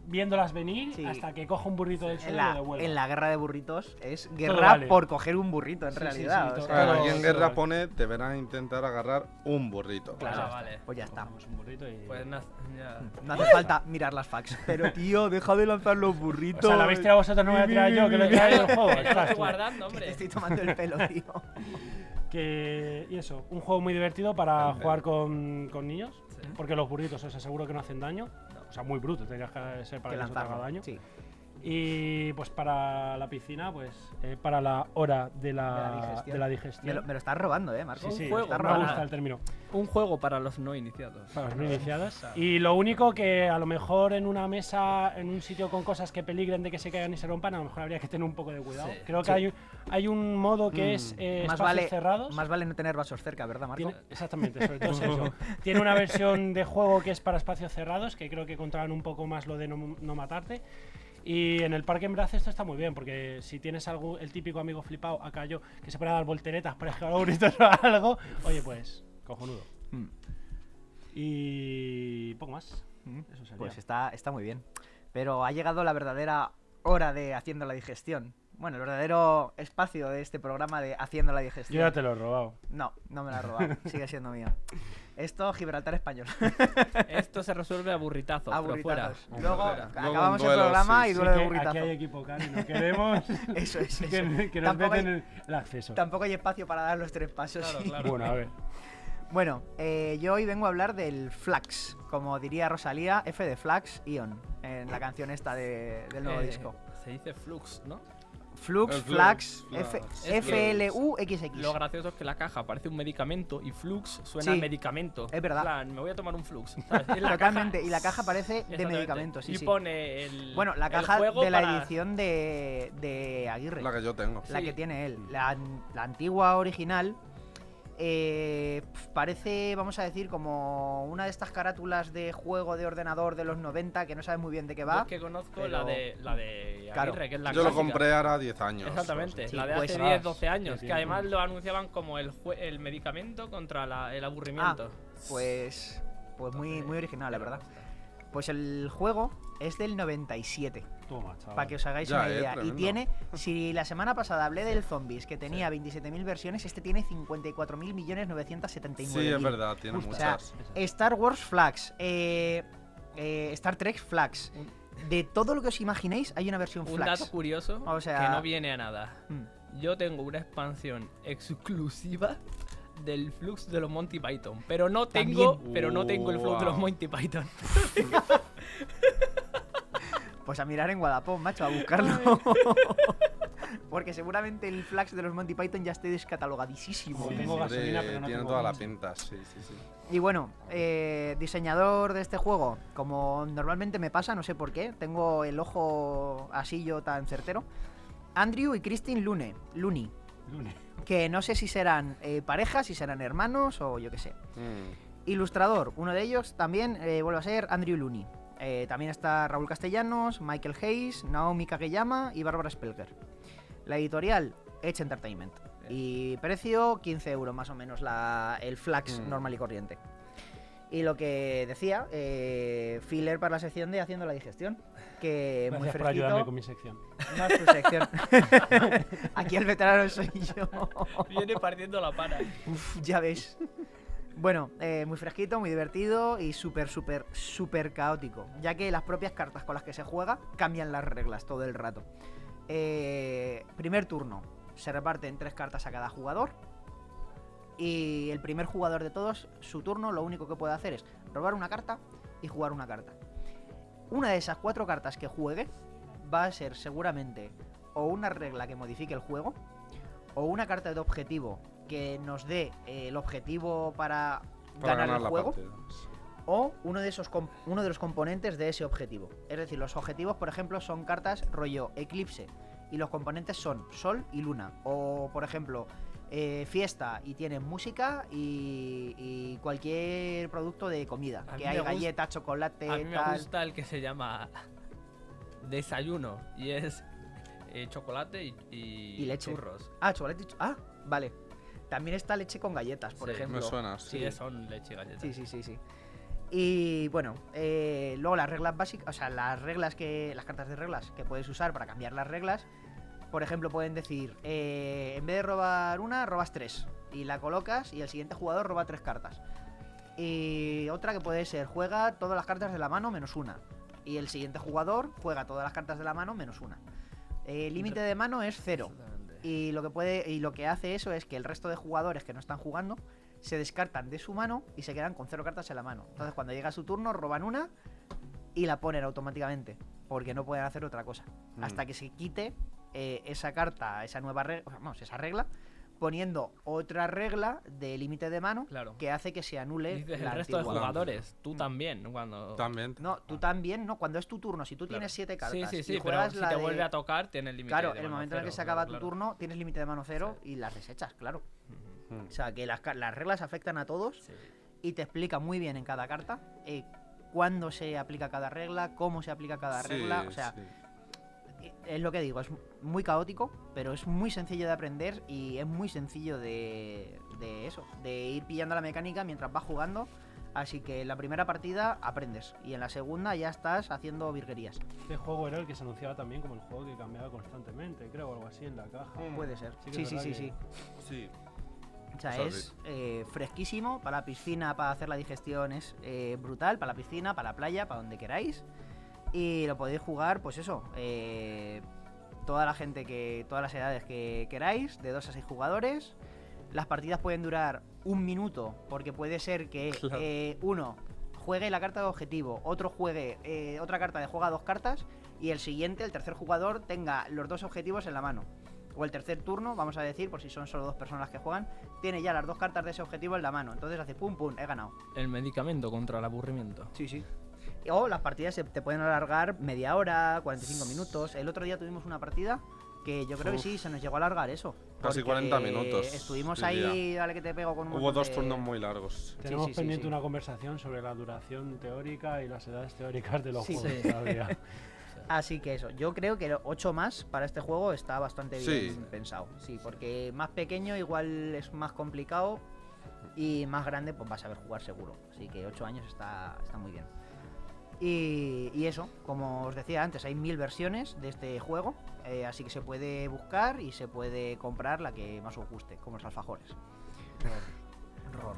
viéndolas venir Sí. hasta que coja un burrito del en, suelo y lo la, en la guerra de burritos es guerra vale. por coger un burrito, en Sí, realidad. sí, o sea, Claro, aquí en guerra vale. pone deberán intentar agarrar un burrito. Claro, ya vale. Pues ya está. Cogemos un burrito y. Pues na- ya. No hace falta mirar las facts. Pero tío, deja de lanzar los o burritos. sea, la habéis tirado vosotros, no me voy a tirar yo, que lo he tirado juego. Lo Ostras, estoy tú. guardando, te hombre. estoy tomando el pelo, tío. Que, y eso, un juego muy divertido para jugar con, con niños, Sí. porque los burritos os aseguro que no hacen daño. O sea, muy bruto, tendrías que ser para que que, eso te haga daño. Sí. Y pues para la piscina, pues eh, para la hora de la, De la digestión. de la digestión. Me lo, me lo estás robando, eh, Marco. Sí, sí, Un juego, está- me gusta el término. Un juego para los no iniciados. Para los no iniciados. Y lo único que a lo mejor en una mesa, en un sitio con cosas que peligren de que se caigan y se rompan, a lo mejor habría que tener un poco de cuidado. Sí. Creo que Sí. hay, un- hay un modo que Mm. es eh, Más espacios vale, cerrados. más vale no tener vasos cerca, ¿verdad, Marco? Tiene- exactamente, sobre todo es eso. Tiene una versión de juego que es para espacios cerrados, que creo que controlan un poco más lo de no, no matarte. Y en el parque en esto está muy bien, porque si tienes algo, el típico amigo flipado, acá yo, que se pone a dar volteretas para a burritos o algo, oye, pues, cojonudo. Mm. Y poco más. Mm. Eso sería. Pues está, está muy bien. Pero ha llegado la verdadera hora de haciendo la digestión. Bueno, el verdadero espacio de este programa de haciendo la digestión. Yo ya te lo he robado. No, no me lo ha robado. Sigue siendo mío. Esto, Gibraltar español. Esto se resuelve a burritazos, A pero fuera. Luego Fuera. Luego un acabamos el programa sí, y sí. duelo de que aquí burritazo. hay equipo cari, no queremos Eso es, eso. que, que nos Tampoco hay- meten el, el acceso. Tampoco hay espacio para dar los tres pasos. Claro, y- claro. Bueno, a ver. Bueno, eh, yo hoy vengo a hablar del Flax, como diría Rosalía, F de Flax Ion, en la canción esta de- del nuevo Eh, disco. Se dice Flux, ¿no? Flux, El Flux, Flax, F-L-U-X-X. Lo gracioso es que la caja parece un medicamento y Flux suena Sí, a medicamento. es verdad. En plan, me voy a tomar un Flux. la Totalmente, caja- y la caja parece de medicamentos, sí, y sí. pone el. Bueno, la caja juego de la para- edición de, de Aguirre. La que yo tengo. la Sí. que tiene él. La, an- la antigua original eh, parece, vamos a decir, como una de estas carátulas de juego de ordenador de los 90 que no sabes muy bien de qué Yo va. es que conozco pero- la de la de Claro. Aguirre, que es la yo lo compré ahora 10 años. Exactamente, Sí, la de pues- hace Ah, 10, 12 años, que además lo anunciaban como el, jue- el medicamento contra la- el aburrimiento. Pues, pues muy, muy original, la verdad. Pues el juego es del 97, Toma, chaval. para que os hagáis Ya, una eh, idea. y tiene, si la semana pasada hablé del Zombies, que tenía 27.000 versiones, este tiene 54.000 millones 979. Sí, es verdad, tiene O sea, muchas. Star Wars Flags, eh, eh, Star Trek Flags. De todo lo que os imaginéis, hay una versión Un Flags. dato curioso O sea- que no viene a nada. Mm. Yo tengo una expansión exclusiva del Flux de los Monty Python, pero no tengo, También. pero no tengo el Flux de los. Monty Python. Pues a mirar en Wallapop, macho, a buscarlo. Porque seguramente el Flags de los Monty Python ya esté descatalogadísimo. Sí, tengo Hombre, gasolina, pero no tiene tengo toda la pinta, sí, sí, sí. Y bueno, eh, diseñador de este juego, como normalmente me pasa, no sé por qué, tengo el ojo así yo tan certero. Andrew y Christine Lune, Looney, Lunes. que no sé si serán eh, parejas, si serán hermanos o yo qué sé. Mm. Ilustrador, uno de ellos también eh, vuelve a ser Andrew Looney. Eh, también está Raúl Castellanos, Michael Hayes, Naomi Kageyama y Bárbara Spelker. La editorial, Edge Entertainment. Y precio, 15 euros más o menos la, el flax Mm. normal y corriente. Y lo que decía, eh, filler para la sección de Haciendo la Digestión. Que muy Gracias por ayudarme fresquito. con mi sección. No es tu sección. Aquí el veterano soy yo. Viene partiendo la pana. Uf, ya ves. Bueno, eh, muy fresquito, muy divertido y súper, súper, súper caótico. Ya que las propias cartas con las que se juega cambian las reglas todo el rato. Eh, primer turno. Se reparten tres cartas a cada jugador. Y el primer jugador de todos, su turno, lo único que puede hacer es robar una carta y jugar una carta. Una de esas cuatro cartas que juegue va a ser seguramente o una regla que modifique el juego, o una carta de objetivo que nos dé eh, el objetivo para, Para ganar, ganar el juego, partida. o uno de, esos com- uno de los componentes de ese objetivo. Es decir, los objetivos, por ejemplo, son cartas rollo eclipse, y los componentes son sol y luna. O, por ejemplo, eh, fiesta y tienen música y, y cualquier producto de comida. A Que hay galletas, chocolate, A mí me tal. gusta el que se llama desayuno y es eh, chocolate y, y Y leche. churros. Ah, chocolate y Ah, vale. También está leche con galletas, por Sí, ejemplo. Me suena, Sí, sí. son leche y galletas. Sí, sí, sí, sí. Y bueno, eh, luego las reglas básicas, o sea, las reglas que. las cartas de reglas que puedes usar para cambiar las reglas. Por ejemplo, pueden decir, eh, en vez de robar una, robas tres. Y la colocas y el siguiente jugador roba tres cartas. Y otra que puede ser, juega todas las cartas de la mano menos una. Y el siguiente jugador juega todas las cartas de la mano menos una. El límite de mano es cero. Y lo que puede. Y lo que hace eso es que el resto de jugadores que no están jugando se descartan de su mano y se quedan con cero cartas en la mano. Entonces cuando llega su turno roban una y la ponen automáticamente. Porque no pueden hacer otra cosa. Mm. Hasta que se quite eh, esa carta, esa nueva regla. Vamos, esa regla. Poniendo otra regla de límite de mano Claro. que hace que se anule Dices la el resto de jugadores, tú Mm. también, cuando... También. No, tú también, no. Cuando es tu turno, si tú Claro. tienes siete cartas Sí, sí, y pero si te de- vuelve a tocar, tienes límite Claro, de en el mano momento en el que se acaba claro, tu claro. turno, tienes límite de mano cero y las desechas, claro. O sea, que las, ca- las reglas afectan a todos Sí. y te explica muy bien en cada carta eh, cuándo se aplica cada regla, cómo se aplica cada Sí, regla. O sea, sí. Es lo que digo, es muy caótico, pero es muy sencillo de aprender y es muy sencillo de, de eso, de ir pillando la mecánica mientras vas jugando. Así que en la primera partida aprendes y en la segunda ya estás haciendo virguerías. Este juego era el que se anunciaba también como el juego que cambiaba constantemente, creo, o algo así en la caja. Puede ser. Sí que Sí, sí, sí, verdad sí. que- Sí. O sea, es eh, fresquísimo para la piscina, para hacer la digestión es eh, brutal, para la piscina, para la playa, para donde queráis. Y lo podéis jugar, pues eso, eh, toda la gente que, todas las edades que queráis, de 2 a 6 jugadores. Las partidas pueden durar un minuto, porque puede ser que Claro. eh, uno juegue la carta de objetivo, otro juegue eh, otra carta de juega dos cartas, y el siguiente, el tercer jugador, tenga los dos objetivos en la mano. o el tercer turno, vamos a decir, por si son solo dos personas que juegan, tiene ya las dos cartas de ese objetivo en la mano. Entonces hace pum pum, he ganado. El medicamento contra el aburrimiento. Sí, sí. O las partidas se te pueden alargar media hora, 45 minutos. El otro día tuvimos una partida que yo creo que sí, se nos llegó a alargar eso. Casi porque 40 minutos, Estuvimos diría. ahí, dale que te pego con un Hubo dos de- turnos muy largos. Tenemos sí, sí, pendiente sí. una conversación sobre la duración teórica y las edades teóricas de los Sí. juegos Sí. todavía. Así que eso, yo creo que 8 más para este juego está bastante bien Sí. pensado. Sí, porque más pequeño igual es más complicado y más grande pues vas a ver jugar seguro. Así que 8 años está, está muy bien. Y, y eso, como os decía antes, hay mil versiones de este juego, eh, así que se puede buscar y se puede comprar la que más os guste, como los alfajores. Ror.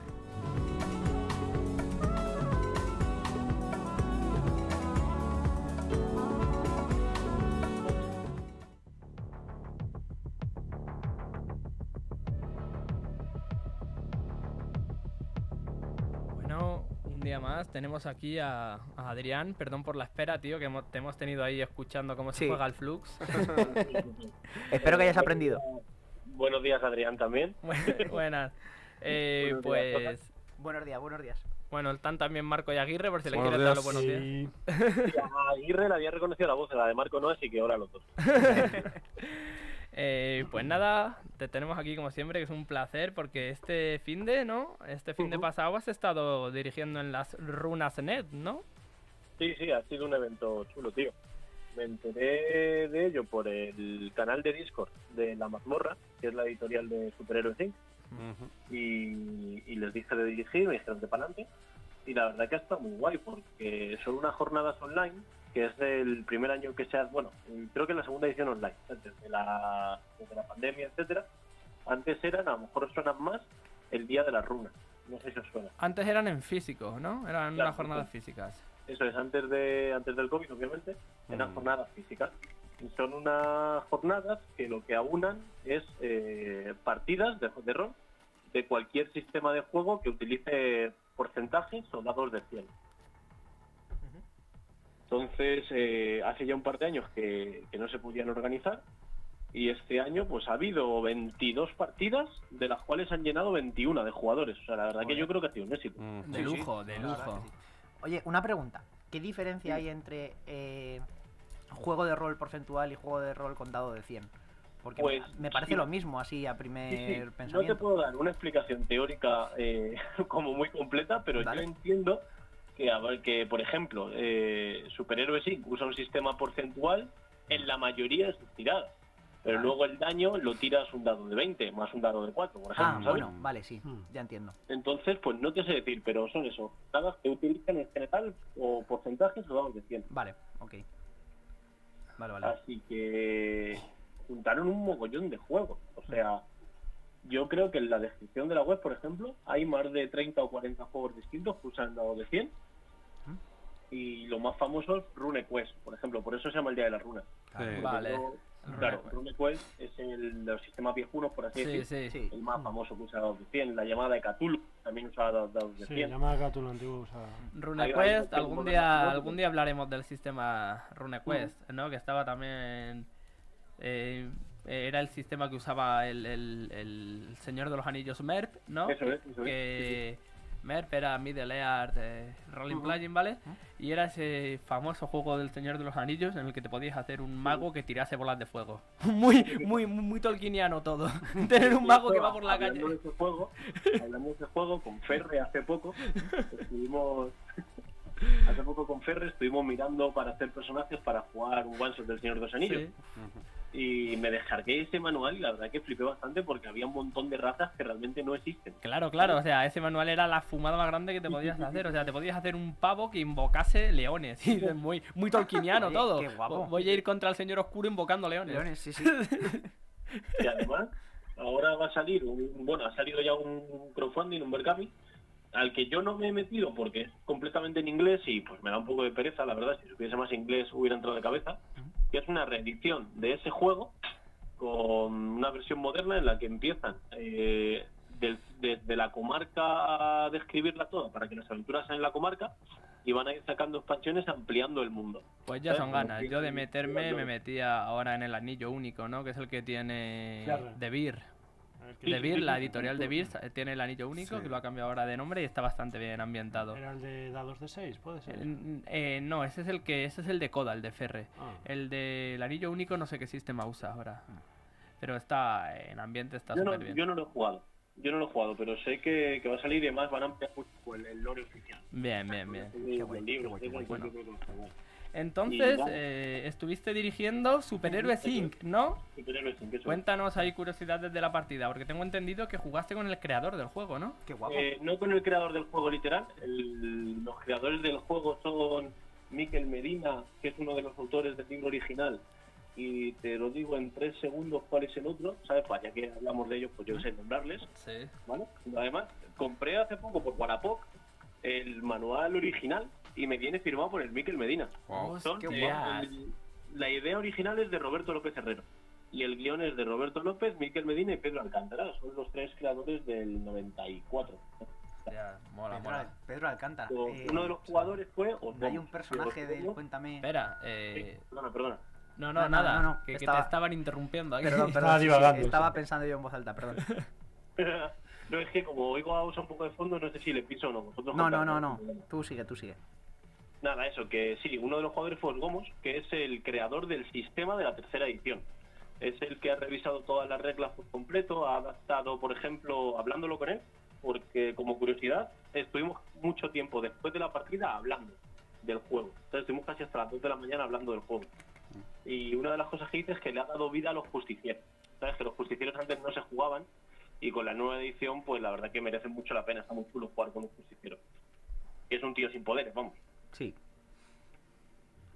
Bueno, un día más tenemos aquí a, a Adrián. Perdón por la espera, tío, que hemos- te hemos tenido ahí escuchando cómo se Sí. juega el Flux. Espero que hayas aprendido. Buenos días, Adrián, también. Buenas. Eh, Buenos días, pues Buenos días, buenos días. bueno, están también Marco y Aguirre, por si le quieres dar días. los buenos días. Y Y a Aguirre le había reconocido la voz, la de Marco no, así que ahora los dos. Eh, pues nada, te tenemos aquí como siempre, que es un placer, porque este fin de, ¿no? Este fin de pasado has estado dirigiendo en las runas net, ¿no? Sí, sí, ha sido un evento chulo, tío. Me enteré de ello por el canal de Discord de La Mazmorra, que es la editorial de Superhéroes Inc. Ujú. Y, y les dije de dirigir, me dijeron que para adelante. Y la verdad que ha estado muy guay, porque son unas jornadas online, que es el primer año que se ha, bueno, creo que es la segunda edición online, antes de la, desde la pandemia, etcétera. Antes eran, a lo mejor suenan más, el Día de las Runas. No sé si os suena. Antes eran en físico, ¿no? Eran Claro, unas jornadas sí. físicas. Eso es, antes de antes del COVID, obviamente, eran Mm. jornadas físicas. Son unas jornadas que lo que aunan es eh, partidas de, de rol de cualquier sistema de juego que utilice porcentajes o dados de 100. Entonces, eh, hace ya un par de años que, que no se podían organizar y este año pues ha habido 22 partidas de las cuales han llenado 21 de jugadores. O sea, la verdad que yo creo que ha sido un éxito. Ujú. De lujo, de lujo. Oye, una pregunta. ¿Qué diferencia hay entre eh, juego de rol porcentual y juego de rol con dado de 100? Porque Pues, me- me parece sí. lo mismo así a primer Sí, sí. No te pensamiento. puedo dar una explicación teórica eh, como muy completa, pero yo entiendo que, a ver, que por ejemplo, eh, Superhéroes Inc. usa un sistema porcentual en la mayoría de sus tiradas. Pero luego el daño lo tiras un dado de 20 más un dado de 4, por ejemplo. Ah, ¿sabes? bueno, vale, sí, Hmm. ya entiendo. Entonces, pues no te sé decir, pero son eso, dados que utilizan en general o porcentajes o dados de 100. Vale, ok. Vale, vale. Así que juntaron un mogollón de juegos. O sea, yo creo que en la descripción de la web, por ejemplo, hay más de 30 o 40 juegos distintos que usan dados de 100. Y lo más famoso es RuneQuest, por ejemplo. Por eso se llama el Día de las Runas. Sí. Vale. Yo- claro, RuneQuest es el de los sistemas viejunos, por así Sí, decir. sí. Sí. El más famoso que usa dados de 100. La llamada de Cthulhu también usa dados de sí, 100. llamada Cthulhu antiguo usada. RuneQuest, algún día, algún día hablaremos del sistema RuneQuest, ¿no? Que estaba también... eh, era el sistema que usaba el, el- el Señor de los Anillos Merp, ¿no? Eso es, eso es. que Merp era Middle Earth eh, Rolling Plugin, ¿vale? Y era ese famoso juego del Señor de los Anillos en el que te podías hacer un mago que tirase bolas de fuego. Muy, muy, muy, muy tolkieniano todo. Tener un mago que va por la calle. De ese juego, hablando de ese juego, con Ferre hace poco, estuvimos... Hace poco con Ferre estuvimos mirando para hacer personajes para jugar un one del Señor de los Anillos. Sí. Y me descargué ese manual y la verdad que flipé bastante porque había un montón de razas que realmente no existen. Claro, claro, o sea, ese manual era la fumada más grande que te podías hacer. O sea, te podías hacer un pavo que invocase leones. Y dices, muy, muy tolkieniano Oye, todo. qué guapo. Voy a ir contra el señor oscuro invocando leones. Leones, sí, sí. Y además, ahora va a salir, un, bueno, ha salido ya un crowdfunding, un Berkami, al que yo no me he metido porque es completamente en inglés y pues me da un poco de pereza, la verdad, si supiese más inglés hubiera entrado de cabeza, que es una reedición de ese juego con una versión moderna en la que empiezan eh, del- desde la comarca a describirla toda para que las aventuras sean en la comarca y van a ir sacando expansiones ampliando el mundo. Pues ya ¿sabes? son ganas. Yo de meterme me metía ahora en el anillo único, ¿no? Que es el que tiene Claro. De Beer. De Beer, la editorial de. Beer sa- tiene el anillo único, Sí. que lo ha cambiado ahora de nombre y está bastante bien ambientado. ¿Era el de dados de 6? ¿Puede ser? Eh, eh, no, ese es el que ese es el de Coda, el de Ferre. Ah. El del anillo único no sé qué sistema usa ahora. Pero está en ambiente, está no, súper bien. yo no lo he jugado. Yo no lo he jugado, pero sé que, que va a salir y además van a ampliar mucho el, el lore oficial. Bien, bien, bien. Qué. Bueno. Entonces, eh, estuviste dirigiendo Superhéroes Inc., ¿no? Superhéroes, ¿en qué soy? Cuéntanos ahí curiosidades de la partida, porque tengo entendido que jugaste con el creador del juego, ¿no? Qué guapo. Eh, no con el creador del juego literal. el- los creadores del juego son Miquel Medina, que es uno de los autores del libro original. Y te lo digo en tres segundos cuál es el otro, ¿sabes? Pues ya que hablamos de ellos, pues yo sé nombrarles, Sí. ¿vale? Además, compré hace poco por Wallapop el manual original y me viene firmado por el Miquel Medina. Wow. Son- Qué guay. el- la idea original es de Roberto López Herrero. Y el guion es de Roberto López, Miquel Medina y Pedro Alcántara. Son los tres creadores del 94. Ya, mola, Pedro, mola. Pedro Alcántara. O- eh, Uno de los jugadores fue ¿no Osborne. hay un personaje Que del Cuéntame. Espera, eh... Perdona, perdona. No, no, No, no, nada. no, no, Que, que estaba- te estaban interrumpiendo aquí. Perdón, Estaba perdón. sí, sí, divagando, estaba pensando yo en voz alta, perdón. no, es que como oigo a Usa un poco de fondo, no sé si le piso o no. Vosotros No, no, no, no. Tú sigue, tú sigue. Nada, eso, que sí, uno de los jugadores fue Gomos, que es el creador del sistema de la tercera edición. Es el que ha revisado todas las reglas por completo, ha adaptado, por ejemplo, hablándolo con él, porque como curiosidad, estuvimos mucho tiempo después de la partida hablando del juego. Entonces estuvimos casi hasta las 2 de la mañana hablando del juego. Y una de las cosas que dice es que le ha dado vida a los justicieros. Sabes que los justicieros antes no se jugaban y con la nueva edición, pues la verdad que merece mucho la pena. Está muy chulo jugar con un justiciero. Es un tío sin poderes, vamos. Sí.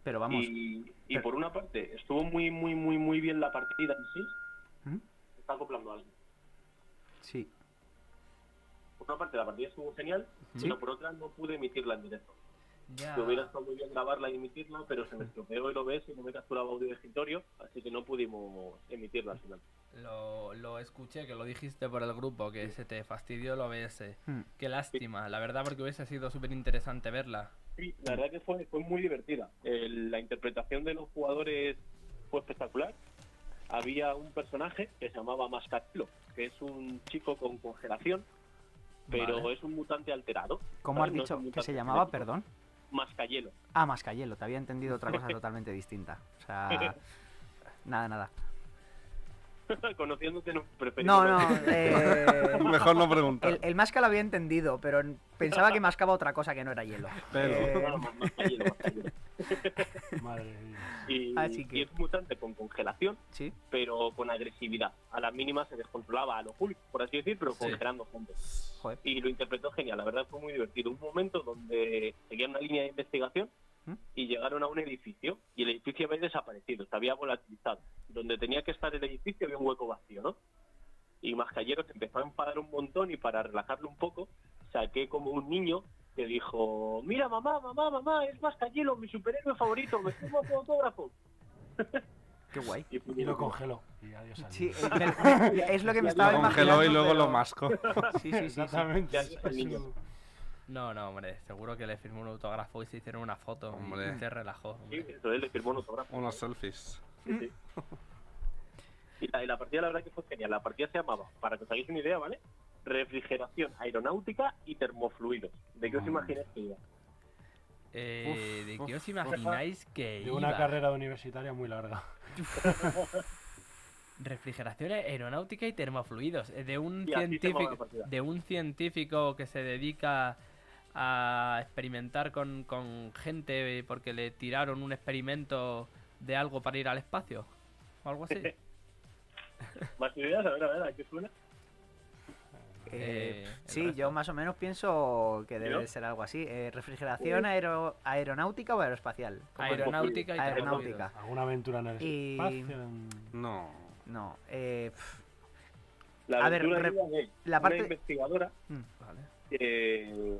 Pero vamos. Y, y Pero- por una parte, estuvo muy, muy, muy, muy bien la partida en sí. ¿Mm? Está acoplando algo. Sí. Por una parte, la partida estuvo genial, Sí. pero por otra, no pude emitirla en directo. Ya. Que hubiera estado muy bien grabarla y emitirla, pero se me estropeó el OBS y no me capturaba audio de escritorio, así que no pudimos emitirla al final. Lo, lo escuché, que lo dijiste por el grupo, que se te fastidió el OBS. Mm. Qué lástima, la verdad, porque hubiese sido súper interesante verla. Sí, la verdad que fue, fue muy divertida. El- la interpretación de los jugadores fue espectacular. Había un personaje que se llamaba Mascarello, que es un chico con congelación, pero Vale. es un mutante alterado. ¿Cómo has dicho que se llamaba, genético. perdón? Mascayelo. Ah, Mascayelo. Te había entendido otra cosa totalmente distinta. O sea. Nada, nada. Conociéndote no No, no. eh, Mejor no preguntar. el, el masca lo había entendido, pero pensaba que mascaba otra cosa que no era hielo. Pero- Eh, No. Madre mía. Y, Así que- y es un mutante con congelación, sí. pero con agresividad. A la mínima se descontrolaba a lo Hulk, por así decir, pero Sí. congelando gente. Joder. y lo interpretó genial, la verdad fue muy divertido. Un momento donde seguían una línea de investigación ¿Mm? y llegaron a un edificio y el edificio había desaparecido, se había volatilizado. Donde tenía que estar el edificio había un hueco vacío, ¿no? Y Mascallero se empezó a enfadar un montón y para relajarlo un poco saqué como un niño que dijo, mira mamá, mamá, mamá, es Mascallero, mi superhéroe favorito, me firma tu autógrafo. Qué guay. Y, lo congeló. Y adiós Sí, es lo que me estaba Lo Lo congeló y imaginando. luego lo pero- mascó. Sí, sí, sí, sí. Exactamente. No, no, hombre, seguro que le firmó un autógrafo y se hicieron una foto. Hombre. Y se relajó. Sí, hombre. eso él le firmó un autógrafo. Unos selfies. Sí, sí. Y la, y la partida la verdad que fue genial. La partida se llamaba, para que os hagáis una idea, ¿vale? Refrigeración aeronáutica y termofluidos. ¿De qué os imagináis que iba? Eh, ¿De Uf, qué os uf, imagináis que De una iba? carrera universitaria muy larga. Refrigeración aeronáutica y termofluidos. eh, De un científico, de un científico que se dedica a experimentar con, con gente porque le tiraron un experimento de algo para ir al espacio. O algo así. ¿Más ideas? A ver, a ver, ¿a qué suena? Eh, Eh, sí, resto. yo más o menos pienso que debe ¿Yo? de ser algo así. Eh, ¿Refrigeración aero- aeronáutica o aeroespacial? Aeronáutica y Aeronáutica. ¿Alguna aventura en el Y- espacio? No. No. Eh, La A ver, re- la una parte- investigadora mm, Vale.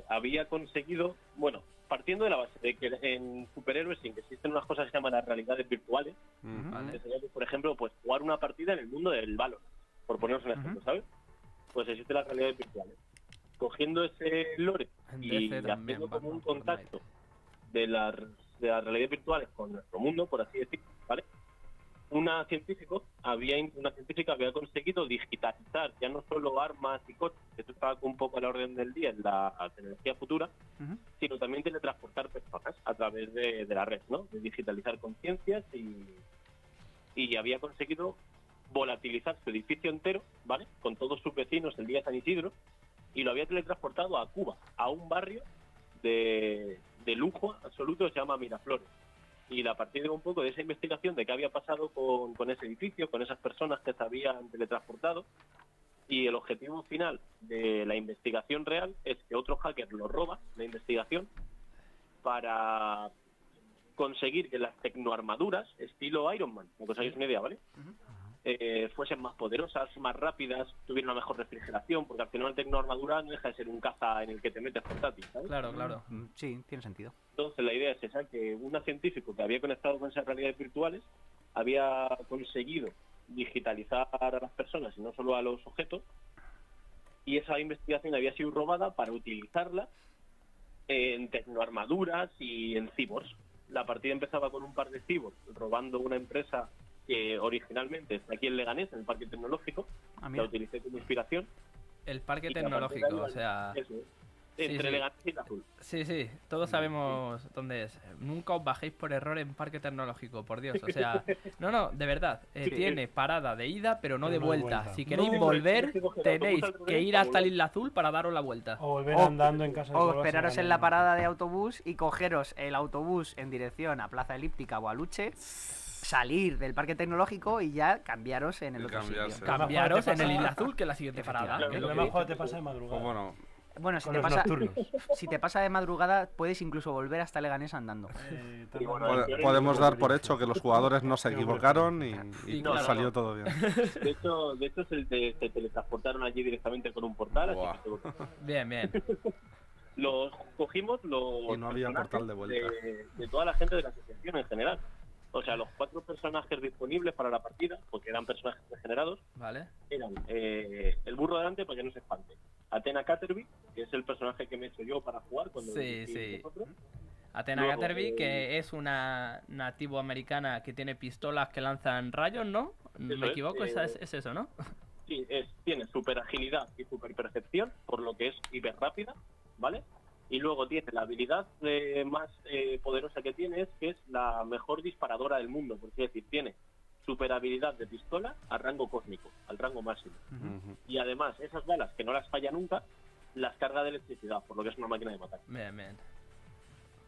Había conseguido, bueno, partiendo de la base de que en superhéroes sí que existen unas cosas que se llaman las realidades virtuales. Vale. que sería, pues, por ejemplo, pues jugar una partida en el mundo del Valor, por poneros un ejemplo, Ujú. ¿sabes? Pues existen las realidades virtuales. Cogiendo ese lore y haciendo como un contacto de las, de las realidades virtuales con nuestro mundo, por así decirlo, ¿vale? Una científico había una científica había conseguido digitalizar ya no solo armas y coches, que esto estaba un poco a la orden del día en la tecnología futura, sino también teletransportar personas a través de, de la red, ¿no? De digitalizar conciencias y, y había conseguido volatilizar su edificio entero, ¿vale? Con todos sus vecinos el día de San Isidro y lo había teletransportado a Cuba, a un barrio de, de lujo absoluto se llama Miraflores. Y a partir de un poco de esa investigación de qué había pasado con, con ese edificio, con esas personas que se habían teletransportado, y el objetivo final de la investigación real es que otro hacker lo roba, la investigación, para conseguir que las tecnoarmaduras, estilo Iron Man, como que os hagáis una idea, ¿vale? Eh, fuesen más poderosas, más rápidas, tuvieran una mejor refrigeración, porque al final la tecnoarmadura no deja de ser un caza en el que te metes portátil, ¿sabes? Claro, claro. Mm, Sí, tiene sentido. Entonces la idea es esa, que un científico que había conectado con esas realidades virtuales había conseguido digitalizar a las personas y no solo a los objetos, y esa investigación había sido robada para utilizarla en tecnoarmaduras y en cyborgs. La partida empezaba con un par de cyborgs robando una empresa que originalmente está aquí en Leganés, en el Parque Tecnológico, Ah, la utilicé como inspiración. El parque tecnológico, ahí, o sea... eso entre sí. Leganés y el Azul. Sí, sí, todos sabemos dónde es. Nunca os bajéis por error en parque tecnológico, por Dios. O sea, no, no, de verdad. eh, Sí. tiene parada de ida, pero no Pero de no de vuelta. vuelta. Si queréis No, volver, tenéis que ir hasta la. Isla Azul para daros la vuelta. O volver O- andando en casa de O esperaros en la parada de autobús y cogeros el autobús en dirección a Plaza Elíptica o a Luche, salir del parque tecnológico y ya cambiaros en el Y otro cambiarse. sitio. Cam- Cambiaros en el Isla Azul, que es la siguiente parada. El lo cuando dicho. te pasa de Pues madrugada. bueno, Bueno, si te, pasa, nocturnos. si te pasa de madrugada, puedes incluso volver hasta Leganés andando. Eh, bueno, podemos dar por hecho que los jugadores no se equivocaron y, salió todo bien. De hecho, de hecho se, se- se teletransportaron allí directamente con un portal, así que. Bien, bien. los cogimos los Y no había portal de vuelta. de, de toda la gente de la asociación en general. O sea, los cuatro personajes disponibles para la partida, porque eran personajes regenerados, Vale. eran eh, el burro delante para que no se espante. Athena Caterby, que es el personaje que me he hecho yo para jugar cuando Sí, sí. vosotros. Atena Luego, Gatterby, eh, que es una nativo americana que tiene pistolas que lanzan rayos, ¿no? ¿Me Eso es, equivoco? eh, es, es eso, ¿no? Sí, es, tiene super agilidad y super percepción, por lo que es hiper rápida, ¿vale? Y luego tiene la habilidad eh, más eh, poderosa que tiene, es que es la mejor disparadora del mundo, por así decir, tiene super habilidad de pistola a rango cósmico, al rango máximo. Y además, esas balas que no las falla nunca, las carga de electricidad, por lo que es una máquina de matar. Bien, bien.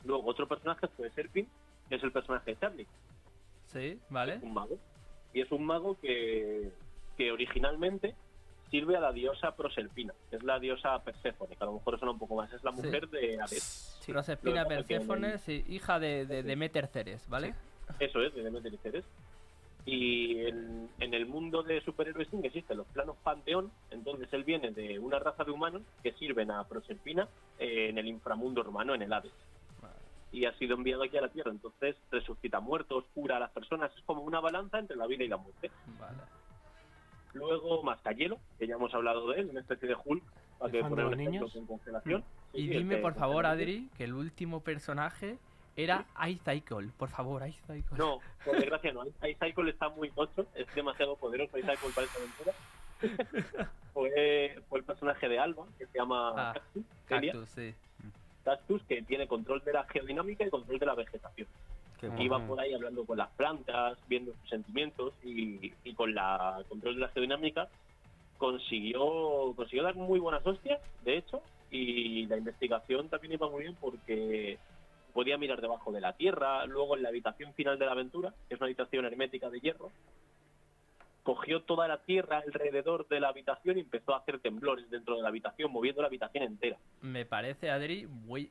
Luego, otro personaje fue Serpin, que es el personaje de Charlie, Sí, vale. es un mago. Y es un mago que, que originalmente sirve a la diosa Proserpina, que es la diosa Perséfone, que a lo mejor suena un poco más, es la Sí. mujer de Hades. Proserpina es que Perséfone, sí, hija de, de Demeter Ceres, ¿vale? Eso es, de Demeter y Ceres. Y en, en el mundo de superhéroes sí que existen los planos panteón, entonces él viene de una raza de humanos que sirven a Proserpina eh, en el inframundo romano, en el Hades. Y ha sido enviado aquí a la Tierra, entonces resucita muertos, cura a las personas, es como una balanza entre la vida y la muerte. Vale. Luego Mascayelo, que ya hemos hablado de él, una especie de Hulk, para ¿El que poner un niños? con congelación. Y Sí, dime, de por favor. Adri, que el último personaje era iCycle. Por favor, iCycle. No, por desgracia no. iCycle está muy tocho, es demasiado poderoso iCycle para esta aventura. fue, fue el personaje de Alba, que se llama Ah, Cactus. Cactus, sí. Cactus, que tiene control de la geodinámica y control de la vegetación. Iba por ahí hablando con las plantas, viendo sus sentimientos y, y con la control de la geodinámica consiguió consiguió dar muy buenas hostias, de hecho, y la investigación también iba muy bien porque podía mirar debajo de la tierra, luego en la habitación final de la aventura, que es una habitación hermética de hierro, cogió toda la tierra alrededor de la habitación y empezó a hacer temblores dentro de la habitación, moviendo la habitación entera. Me parece, Adri, muy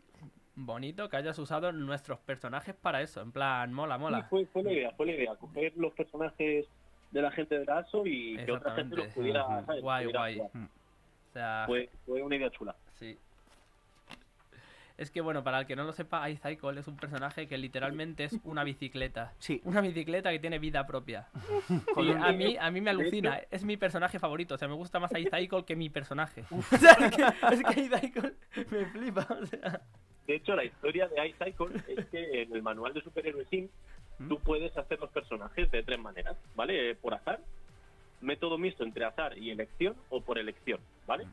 bonito que hayas usado nuestros personajes para eso. En plan, mola, Sí, mola. fue, fue la idea, fue la idea, coger los personajes de la gente de ASO y que otra gente los pudiera. Guay, pudiera guay. jugar. O sea, Fue, fue una idea chula. sí. Es que bueno, para el que no lo sepa, iCycle es un personaje que literalmente es una bicicleta. Sí. Una bicicleta que tiene vida propia. Y a mí, a mí me alucina, es mi personaje favorito. O sea, me gusta más iCycle que mi personaje. O sea, es que, es que iCycle me flipa. O sea, De hecho, la historia de iCycle es que en el manual de Superhéroe Sim ¿Mm? tú puedes hacer los personajes de tres maneras, ¿vale? Eh, Por azar, método mixto entre azar y elección o por elección, ¿vale?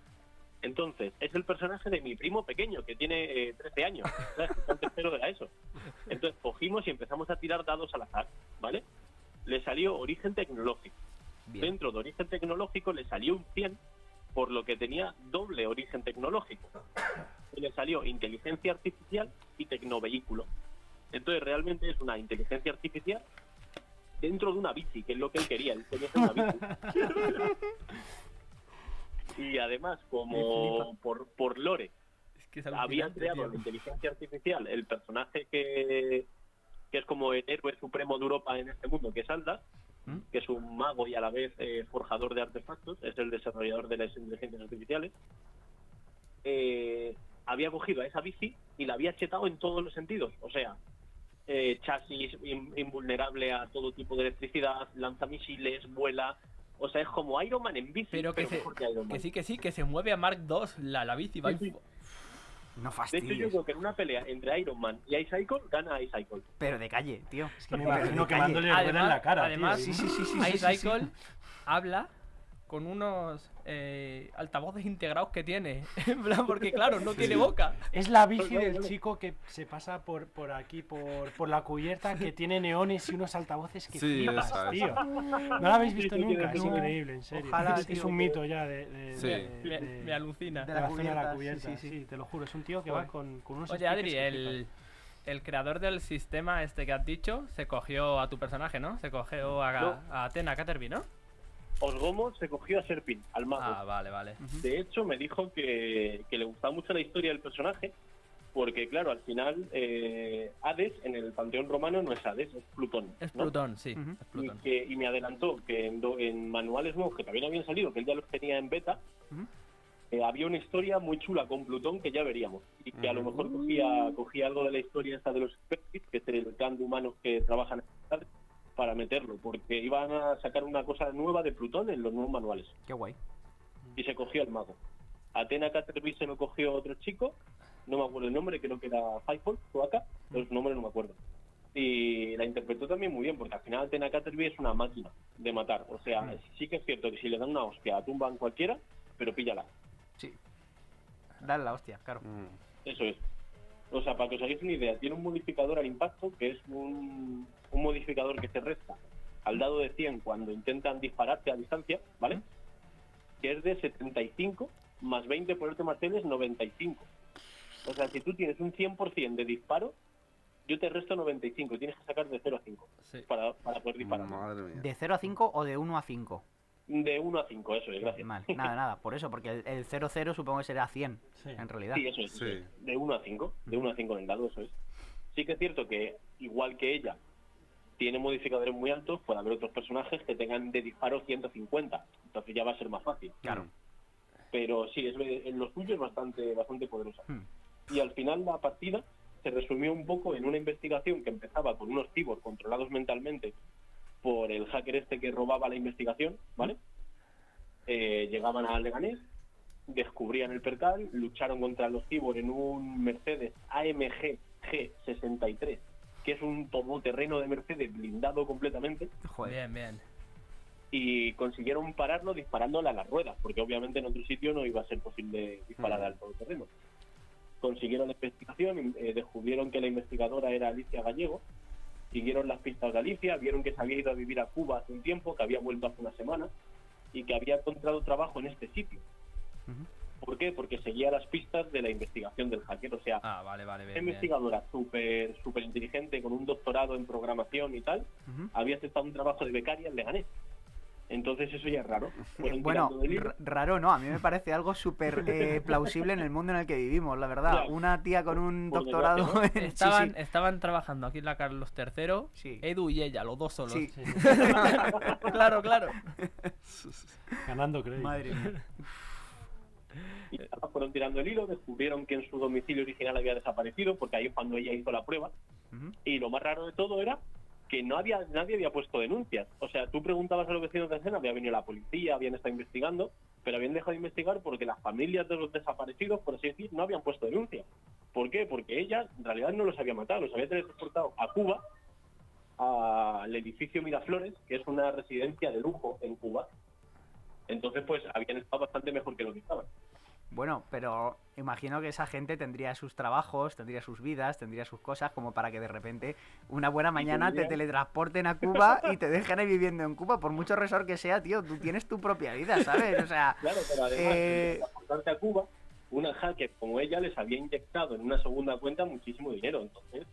Entonces, es el personaje de mi primo pequeño, que tiene eh, 13 años, ¿sabes? Está en tercero de la ESO. Entonces, cogimos y empezamos a tirar dados al azar, ¿vale? Le salió origen tecnológico. Bien. Dentro de origen tecnológico le salió un 100, por lo que tenía doble origen tecnológico. Le salió inteligencia artificial y tecnovehículo. Entonces realmente es una inteligencia artificial dentro de una bici, que es lo que él quería, él quería hacer una bici. y además, como por, por lore, Es que es había creado la inteligencia artificial, el personaje que, que es como el héroe supremo de Europa en este mundo, que es Alda, ¿Mm? que es un mago y a la vez eh, forjador de artefactos, es el desarrollador de las inteligencias artificiales, eh, había cogido a esa bici y la había chetado en todos los sentidos. O sea, eh, chasis in- invulnerable a todo tipo de electricidad, lanza misiles, vuela. O sea, es como Iron Man en bici, Pero que, se, mejor que Iron Man. que sí, que sí, que se mueve a Mark II, la, la bici. Va Sí. No De hecho, yo fastidies. creo que en una pelea entre Iron Man y iCycle, gana iCycle. Pero de calle, tío. Es que me imagino quemándole la rueda en la cara. además, tío. Sí, sí, sí, sí. habla con unos eh, altavoces integrados que tiene. En plan, porque claro, no tiene boca. Es la bici del chico que se pasa por, por aquí, por, por la cubierta, que tiene neones y unos altavoces que Sí, flipas, tío. No la habéis visto Sí, nunca, es increíble, en serio. Ojalá, es, un mito ya de, de, Sí. de- Me, de- me alucina. De la zona de la cubierta, cubierta. sí, Sí, sí. te lo juro, es un tío que va con, con unos Oye, Adri, que el, creador del sistema este que has dicho se cogió a tu personaje, ¿no? Se cogió a, No. a Atena Caterby, ¿no? Osgomo se cogió a Serpin, al mago. Ah, vale, vale. De hecho, me dijo que, que le gustaba mucho la historia del personaje, porque, claro, al final, eh, Hades en el panteón romano no es Hades, es Plutón. Es ¿no? Plutón, sí, es Y, que, y me adelantó que en, do- en manuales nuevos que también habían salido, que él ya los tenía en beta, eh, había una historia muy chula con Plutón que ya veríamos. Y que a lo mejor cogía, cogía algo de la historia esta de los que es el clan de humanos que trabajan en Hades, para meterlo, porque iban a sacar una cosa nueva de Plutón en los nuevos manuales. Qué guay. y se cogió al mago. Atena Caterpie se lo cogió otro chico, no me acuerdo el nombre, creo que era Firefall, Suaka, los nombres no me acuerdo. Y la interpretó también muy bien, porque al final Atena Caterpie es una máquina de matar. O sea, sí que es cierto que si le dan una hostia, tumban cualquiera, pero píllala. Sí. Dale la hostia, claro. Mm. Eso es. O sea, para que os hagáis una idea, tiene un modificador al impacto, que es un, un modificador que se resta al dado de 100 cuando intentan dispararte a distancia, ¿vale? Que es de 75 más 20 por arte marcial es 95. O sea, si tú tienes un 100% de disparo, yo te resto 95 y tienes que sacar de 0 a 5 Sí. para, para poder disparar. Madre mía. ¿De 0 a 5 o de 1 a Cinco? De 1 a 5, eso es, gracias. Vale, nada, nada, por eso, porque el, el 0-0 supongo que será 100, Sí. en realidad. Sí, eso es. Sí. De 1 a 5. De 1 a 5 en el dado, eso es. Sí que es cierto que, igual que ella, tiene modificadores muy altos, puede haber otros personajes que tengan de disparo 150. Entonces ya va a ser más fácil. Claro. Pero sí, es, en lo suyo es bastante, bastante poderosa. Hmm. Y al final la partida se resumió un poco en una investigación que empezaba con unos cyborgs controlados mentalmente por el hacker este que robaba la investigación, ¿vale? Eh, llegaban a Leganés, descubrían el percal, lucharon contra los cyborgs en un Mercedes AMG G63, que es un todoterreno de Mercedes blindado completamente, Joder. Bien, bien. y consiguieron pararlo disparándole a las ruedas, porque obviamente en otro sitio no iba a ser posible disparar Mm. al todoterreno. Consiguieron la investigación, eh, descubrieron que la investigadora era Alicia Gallego, siguieron las pistas de Alicia, vieron que se había ido a vivir a Cuba hace un tiempo, que había vuelto hace una semana y que había encontrado trabajo en este sitio. ¿Por qué? Porque seguía las pistas de la investigación del hacker, o sea, Ah, vale, vale, una bien, investigadora súper súper inteligente con un doctorado en programación y tal, había aceptado un trabajo de becaria en Leganés. Entonces eso ya es raro. Fueron Bueno, r- raro no, a mí me parece algo súper eh, plausible en el mundo en el que vivimos, la verdad. Una tía con un Por doctorado en... Estaban, sí. estaban trabajando aquí en la Carlos III, Sí. Edu y ella, los dos solos. Sí. Sí, claro, claro. ganando crédito. Madre mía. Y fueron tirando el hilo, descubrieron que en su domicilio original había desaparecido, porque ahí es cuando ella hizo la prueba. Y lo más raro de todo era que no había nadie había puesto denuncias. O sea, tú preguntabas a los vecinos de escena, había venido la policía, habían estado investigando, pero habían dejado de investigar porque las familias de los desaparecidos, por así decir, no habían puesto denuncia. ¿Por qué? Porque ella en realidad no los había matado, los había teletransportado a Cuba, al edificio Miraflores, que es una residencia de lujo en Cuba. Entonces, pues habían estado bastante mejor que lo que estaban. Bueno, pero imagino que esa gente tendría sus trabajos, tendría sus vidas, tendría sus cosas, como para que de repente una buena mañana te teletransporten a Cuba y te dejen ahí viviendo en Cuba. Por mucho resort que sea, tío, tú tienes tu propia vida, ¿sabes? O sea, Claro, pero además, Eh, a Cuba, una hacker como ella les había inyectado en una segunda cuenta muchísimo dinero. Entonces,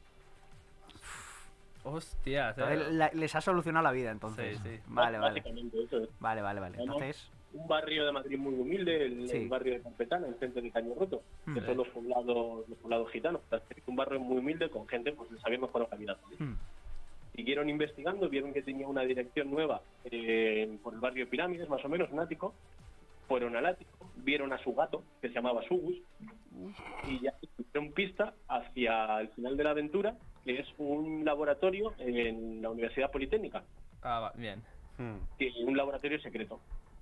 Hostia, entonces la- les ha solucionado la vida, entonces. Sí, sí. Vale, vale. básicamente eso es. Vale, vale, vale. Entonces, Un barrio de Madrid muy humilde, el, Sí. el barrio de Carpetana, el centro de Caño Roto, que Mm. son los poblados, los poblados gitanos. Un barrio muy humilde con gente pues les había mejorado la vida. hmm, Siguieron investigando, vieron que tenía una dirección nueva eh, por el barrio de Pirámides, más o menos, en ático. Fueron al ático, vieron a su gato, que se llamaba Sugus, y ya hicieron pista hacia el final de la aventura, que es un laboratorio en la Universidad Politécnica, Ah, va, bien. Hmm. que un laboratorio secreto,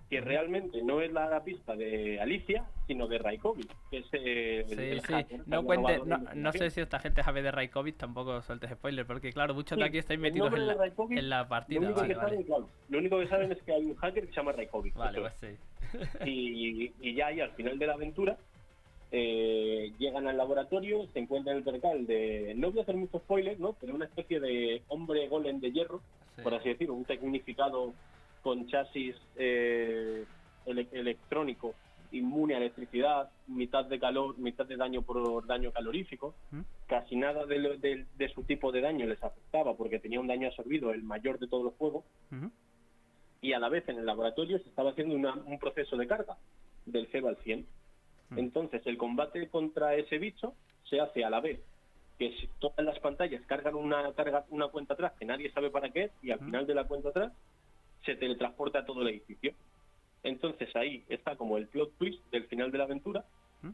que realmente no es la pista de Alicia, sino de Raikovic, que es eh, el, Sí, el sí. hacker, No cuente, no, de no sé si esta gente sabe de Raikovic, tampoco sueltes spoiler, porque claro, muchos de Sí, aquí estáis metidos en de la, en la Lo partida. único, Vale, que saben, vale. claro, lo único que saben es que hay un hacker que se llama Raikovic. Vale, pues sí. y, y ya ahí al final de la aventura eh, llegan al laboratorio, se encuentran el percal de, no voy a hacer mucho spoiler, ¿no? pero una especie de hombre golem de hierro, por así decirlo, un tecnificado con chasis eh, ele- electrónico inmune a electricidad, mitad de calor, mitad de daño por daño calorífico. ¿Mm? Casi nada de, lo- de- de su tipo de daño les afectaba porque tenía un daño absorbido, el mayor de todos los juegos y a la vez en el laboratorio se estaba haciendo una- un proceso de carga del 0 al 100. Mm. Entonces el combate contra ese bicho se hace a la vez que si todas las pantallas cargan una carga una cuenta atrás que nadie sabe para qué es, y al final de la cuenta atrás se teletransporta a todo el edificio. Entonces ahí está como el plot twist del final de la aventura.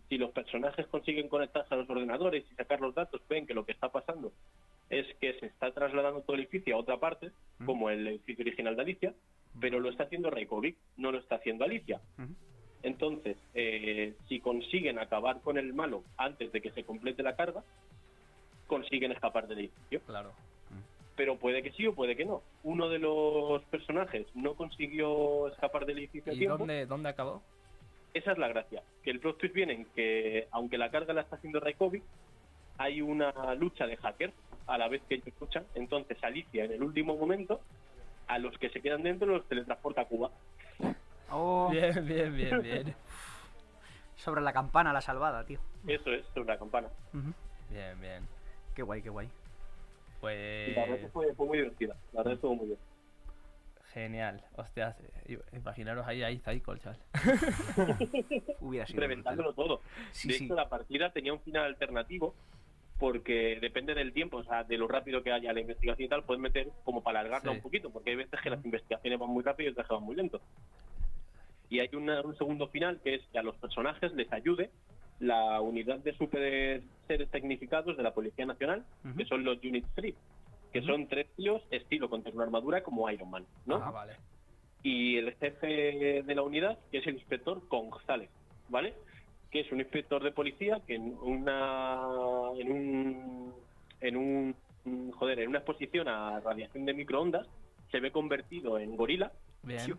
Si los personajes consiguen conectarse a los ordenadores y sacar los datos, ven que lo que está pasando es que se está trasladando todo el edificio a otra parte, como el edificio original de Alicia, pero lo está haciendo Reykjavik, no lo está haciendo Alicia. Entonces, eh, si consiguen acabar con el malo antes de que se complete la carga, consiguen escapar del edificio. Claro. Pero puede que sí o puede que no. Uno de los personajes no consiguió escapar del edificio ¿Y tiempo. dónde, dónde acabó? Esa es la gracia. Que el plot twist viene en que, aunque la carga la está haciendo Raikovic, hay una lucha de hackers a la vez que ellos luchan. Entonces, Alicia, en el último momento, a los que se quedan dentro los teletransporta a Cuba. Oh, Bien, bien, bien, bien. sobre la campana la salvada, tío. Eso es, sobre la campana. Bien, bien. Qué guay, qué guay. Y la verdad Pues fue, fue muy divertida. La verdad estuvo muy bien. genial. Hostias, i- imaginaros ahí, ahí, chaval. Hubiera sido. Reventándolo brutal. todo. Sí, de sí. hecho, la partida tenía un final alternativo porque depende del tiempo, o sea, de lo rápido que haya la investigación y tal, puedes meter como para alargarla Sí. un poquito, porque hay veces que las investigaciones van muy rápido y otras que van muy lento. Y hay una- un segundo final que es que a los personajes les ayude la unidad de super seres tecnificados de la Policía Nacional, que son los Unit 3, que son tres tíos estilo con una armadura como Iron Man, ¿no? Ah, vale. y el jefe de la unidad, que es el inspector González, ¿vale? Que es un inspector de policía que en una en un en un joder, en una exposición a radiación de microondas se ve convertido en gorila Bien.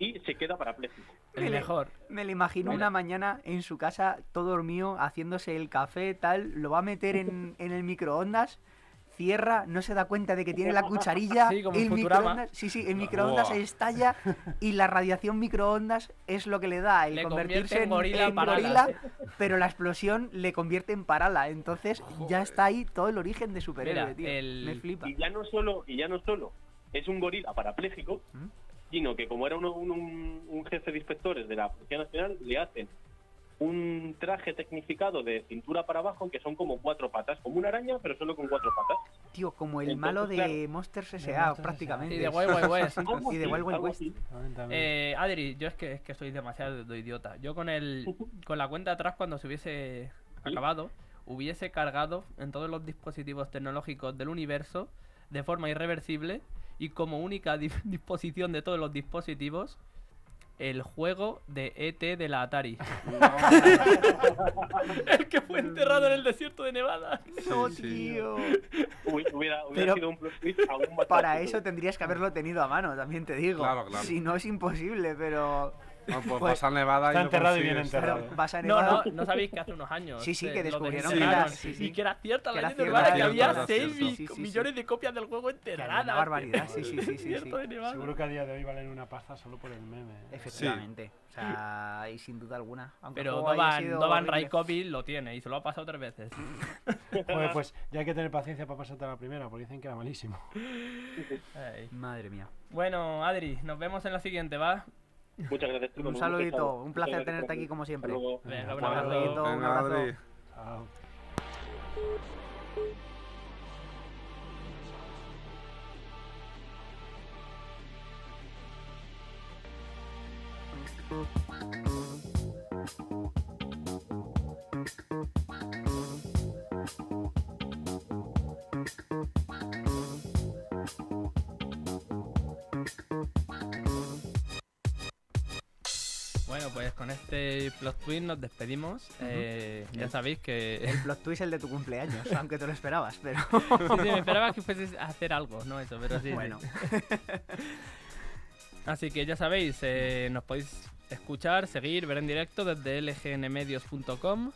Y se queda parapléjico. El mejor. Me lo imagino Mira. una mañana en su casa, todo dormido, haciéndose el café, tal, lo va a meter en, en el microondas, cierra, no se da cuenta de que tiene la cucharilla, Sí, como el microondas, sí, sí, el microondas estalla y la radiación microondas es lo que le da el Le convertirse en gorila pero la explosión le convierte en parala, entonces ya está ahí todo el origen de superhéroe, Mira, tío. el- Me flipa. Y ya no solo y ya no solo es un gorila parapléjico, ¿Mm? Sino que como era uno- un, un- un jefe de inspectores de la Policía Nacional, le hacen un traje tecnificado de cintura para abajo que son como cuatro patas, como una araña, pero solo con cuatro patas. Tío, como el Entonces, malo de claro. Monsters S.A. Prácticamente. Y de Wild Wild West. Y de Wild Wild West. Eh, Adri, yo es que, es que soy demasiado idiota. Yo con el con la cuenta atrás cuando se hubiese acabado, hubiese cargado en todos los dispositivos tecnológicos del universo de forma irreversible y como única di- disposición de todos los dispositivos el juego de ET de la Atari. el que fue enterrado en el desierto de Nevada. No, Sí, sí. tío. Hubiera, hubiera Pero sido un aún más Para eso tendrías que haberlo tenido a mano, también te digo. Claro, claro. Si no es imposible, pero. No, pues Pues- vas a Nevada Está y no enterrado y bien enterrado. vas a No, Nevada. no, no sabéis que hace unos años. Sí, sí, eh, que descubrieron que era- sí, sí. Y que era cierta la leyenda urbana, que había cierta, seis cierto. y Sí, sí, sí. millones de copias del juego enterradas. una barbaridad, sí, sí, sí, sí. Seguro que a día de hoy valen una pasta solo por el meme. ¿eh? Efectivamente. O sea, y sin duda alguna. Aunque Pero Dovan, Dovan. Raikovic lo tiene y se lo ha pasado tres veces. Joder, pues ya hay que tener paciencia para pasarte a la primera, porque dicen que era malísimo. Ay. Madre mía. Bueno, Adri, nos vemos en la siguiente, ¿va? Muchas gracias. chicos, Un saludito, un placer gracias tenerte aquí como siempre. Venga, un abrazo. Un abrazo. Chao. Bueno, pues con este plot twist nos despedimos. Eh, ya sabéis que. El plot twist es el de tu cumpleaños, aunque te lo esperabas, pero. sí, sí, me esperaba que fueses a hacer algo, no eso, pero sí. sí. Bueno. Así que ya sabéis, eh, nos podéis escuchar, seguir, ver en directo desde lgnmedios.com,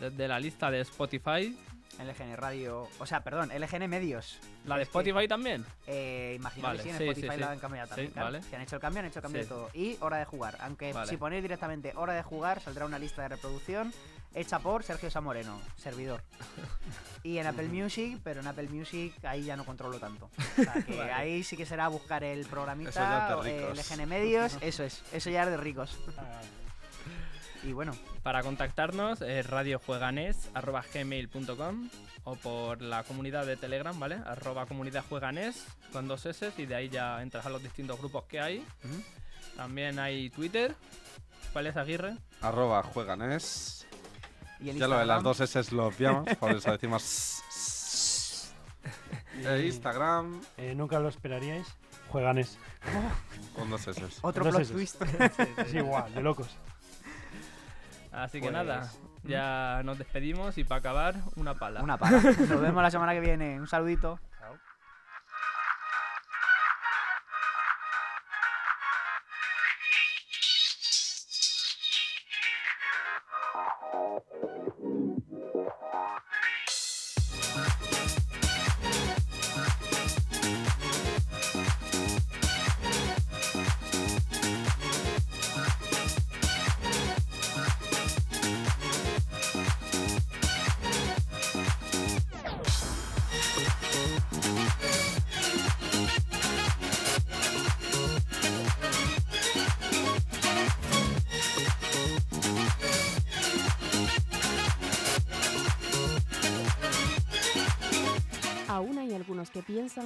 desde la lista de Spotify. LGN Radio. O sea, perdón, LGN Medios. ¿La de que, Spotify también? Eh, imagino Vale, que sí, en sí, Spotify sí, la han cambiado también. Sí, claro. vale. Si han hecho el cambio, han hecho el cambio Sí. de todo. Y hora de jugar. Aunque Vale. si ponéis directamente hora de jugar, saldrá una lista de reproducción hecha por Sergio Samoreno, servidor. Y en Apple Music, pero en Apple Music ahí ya no controlo tanto. O sea, que Vale. ahí sí que será buscar el Eso ya programita, de eh, ricos. LGN Medios, eso es, eso ya es de ricos. Y bueno, Para contactarnos, eh, radiojueganes.gmail.com o por la comunidad de Telegram, ¿vale? Arroba comunidad jueganes con dos S y de ahí ya entras a los distintos grupos que hay. También hay Twitter. ¿Cuál es Aguirre? Arroba jueganes. y Ya lo de las Instagram, dos S lo obviamos, por eso decimos. e Instagram eh, Nunca lo esperaríais. Jueganes. con dos S. Otro Dos plot Ss. twist. Es igual, de locos. Así que Pues, nada, ya nos despedimos y para acabar, una pala. Una para. Nos vemos la semana que viene. Un saludito.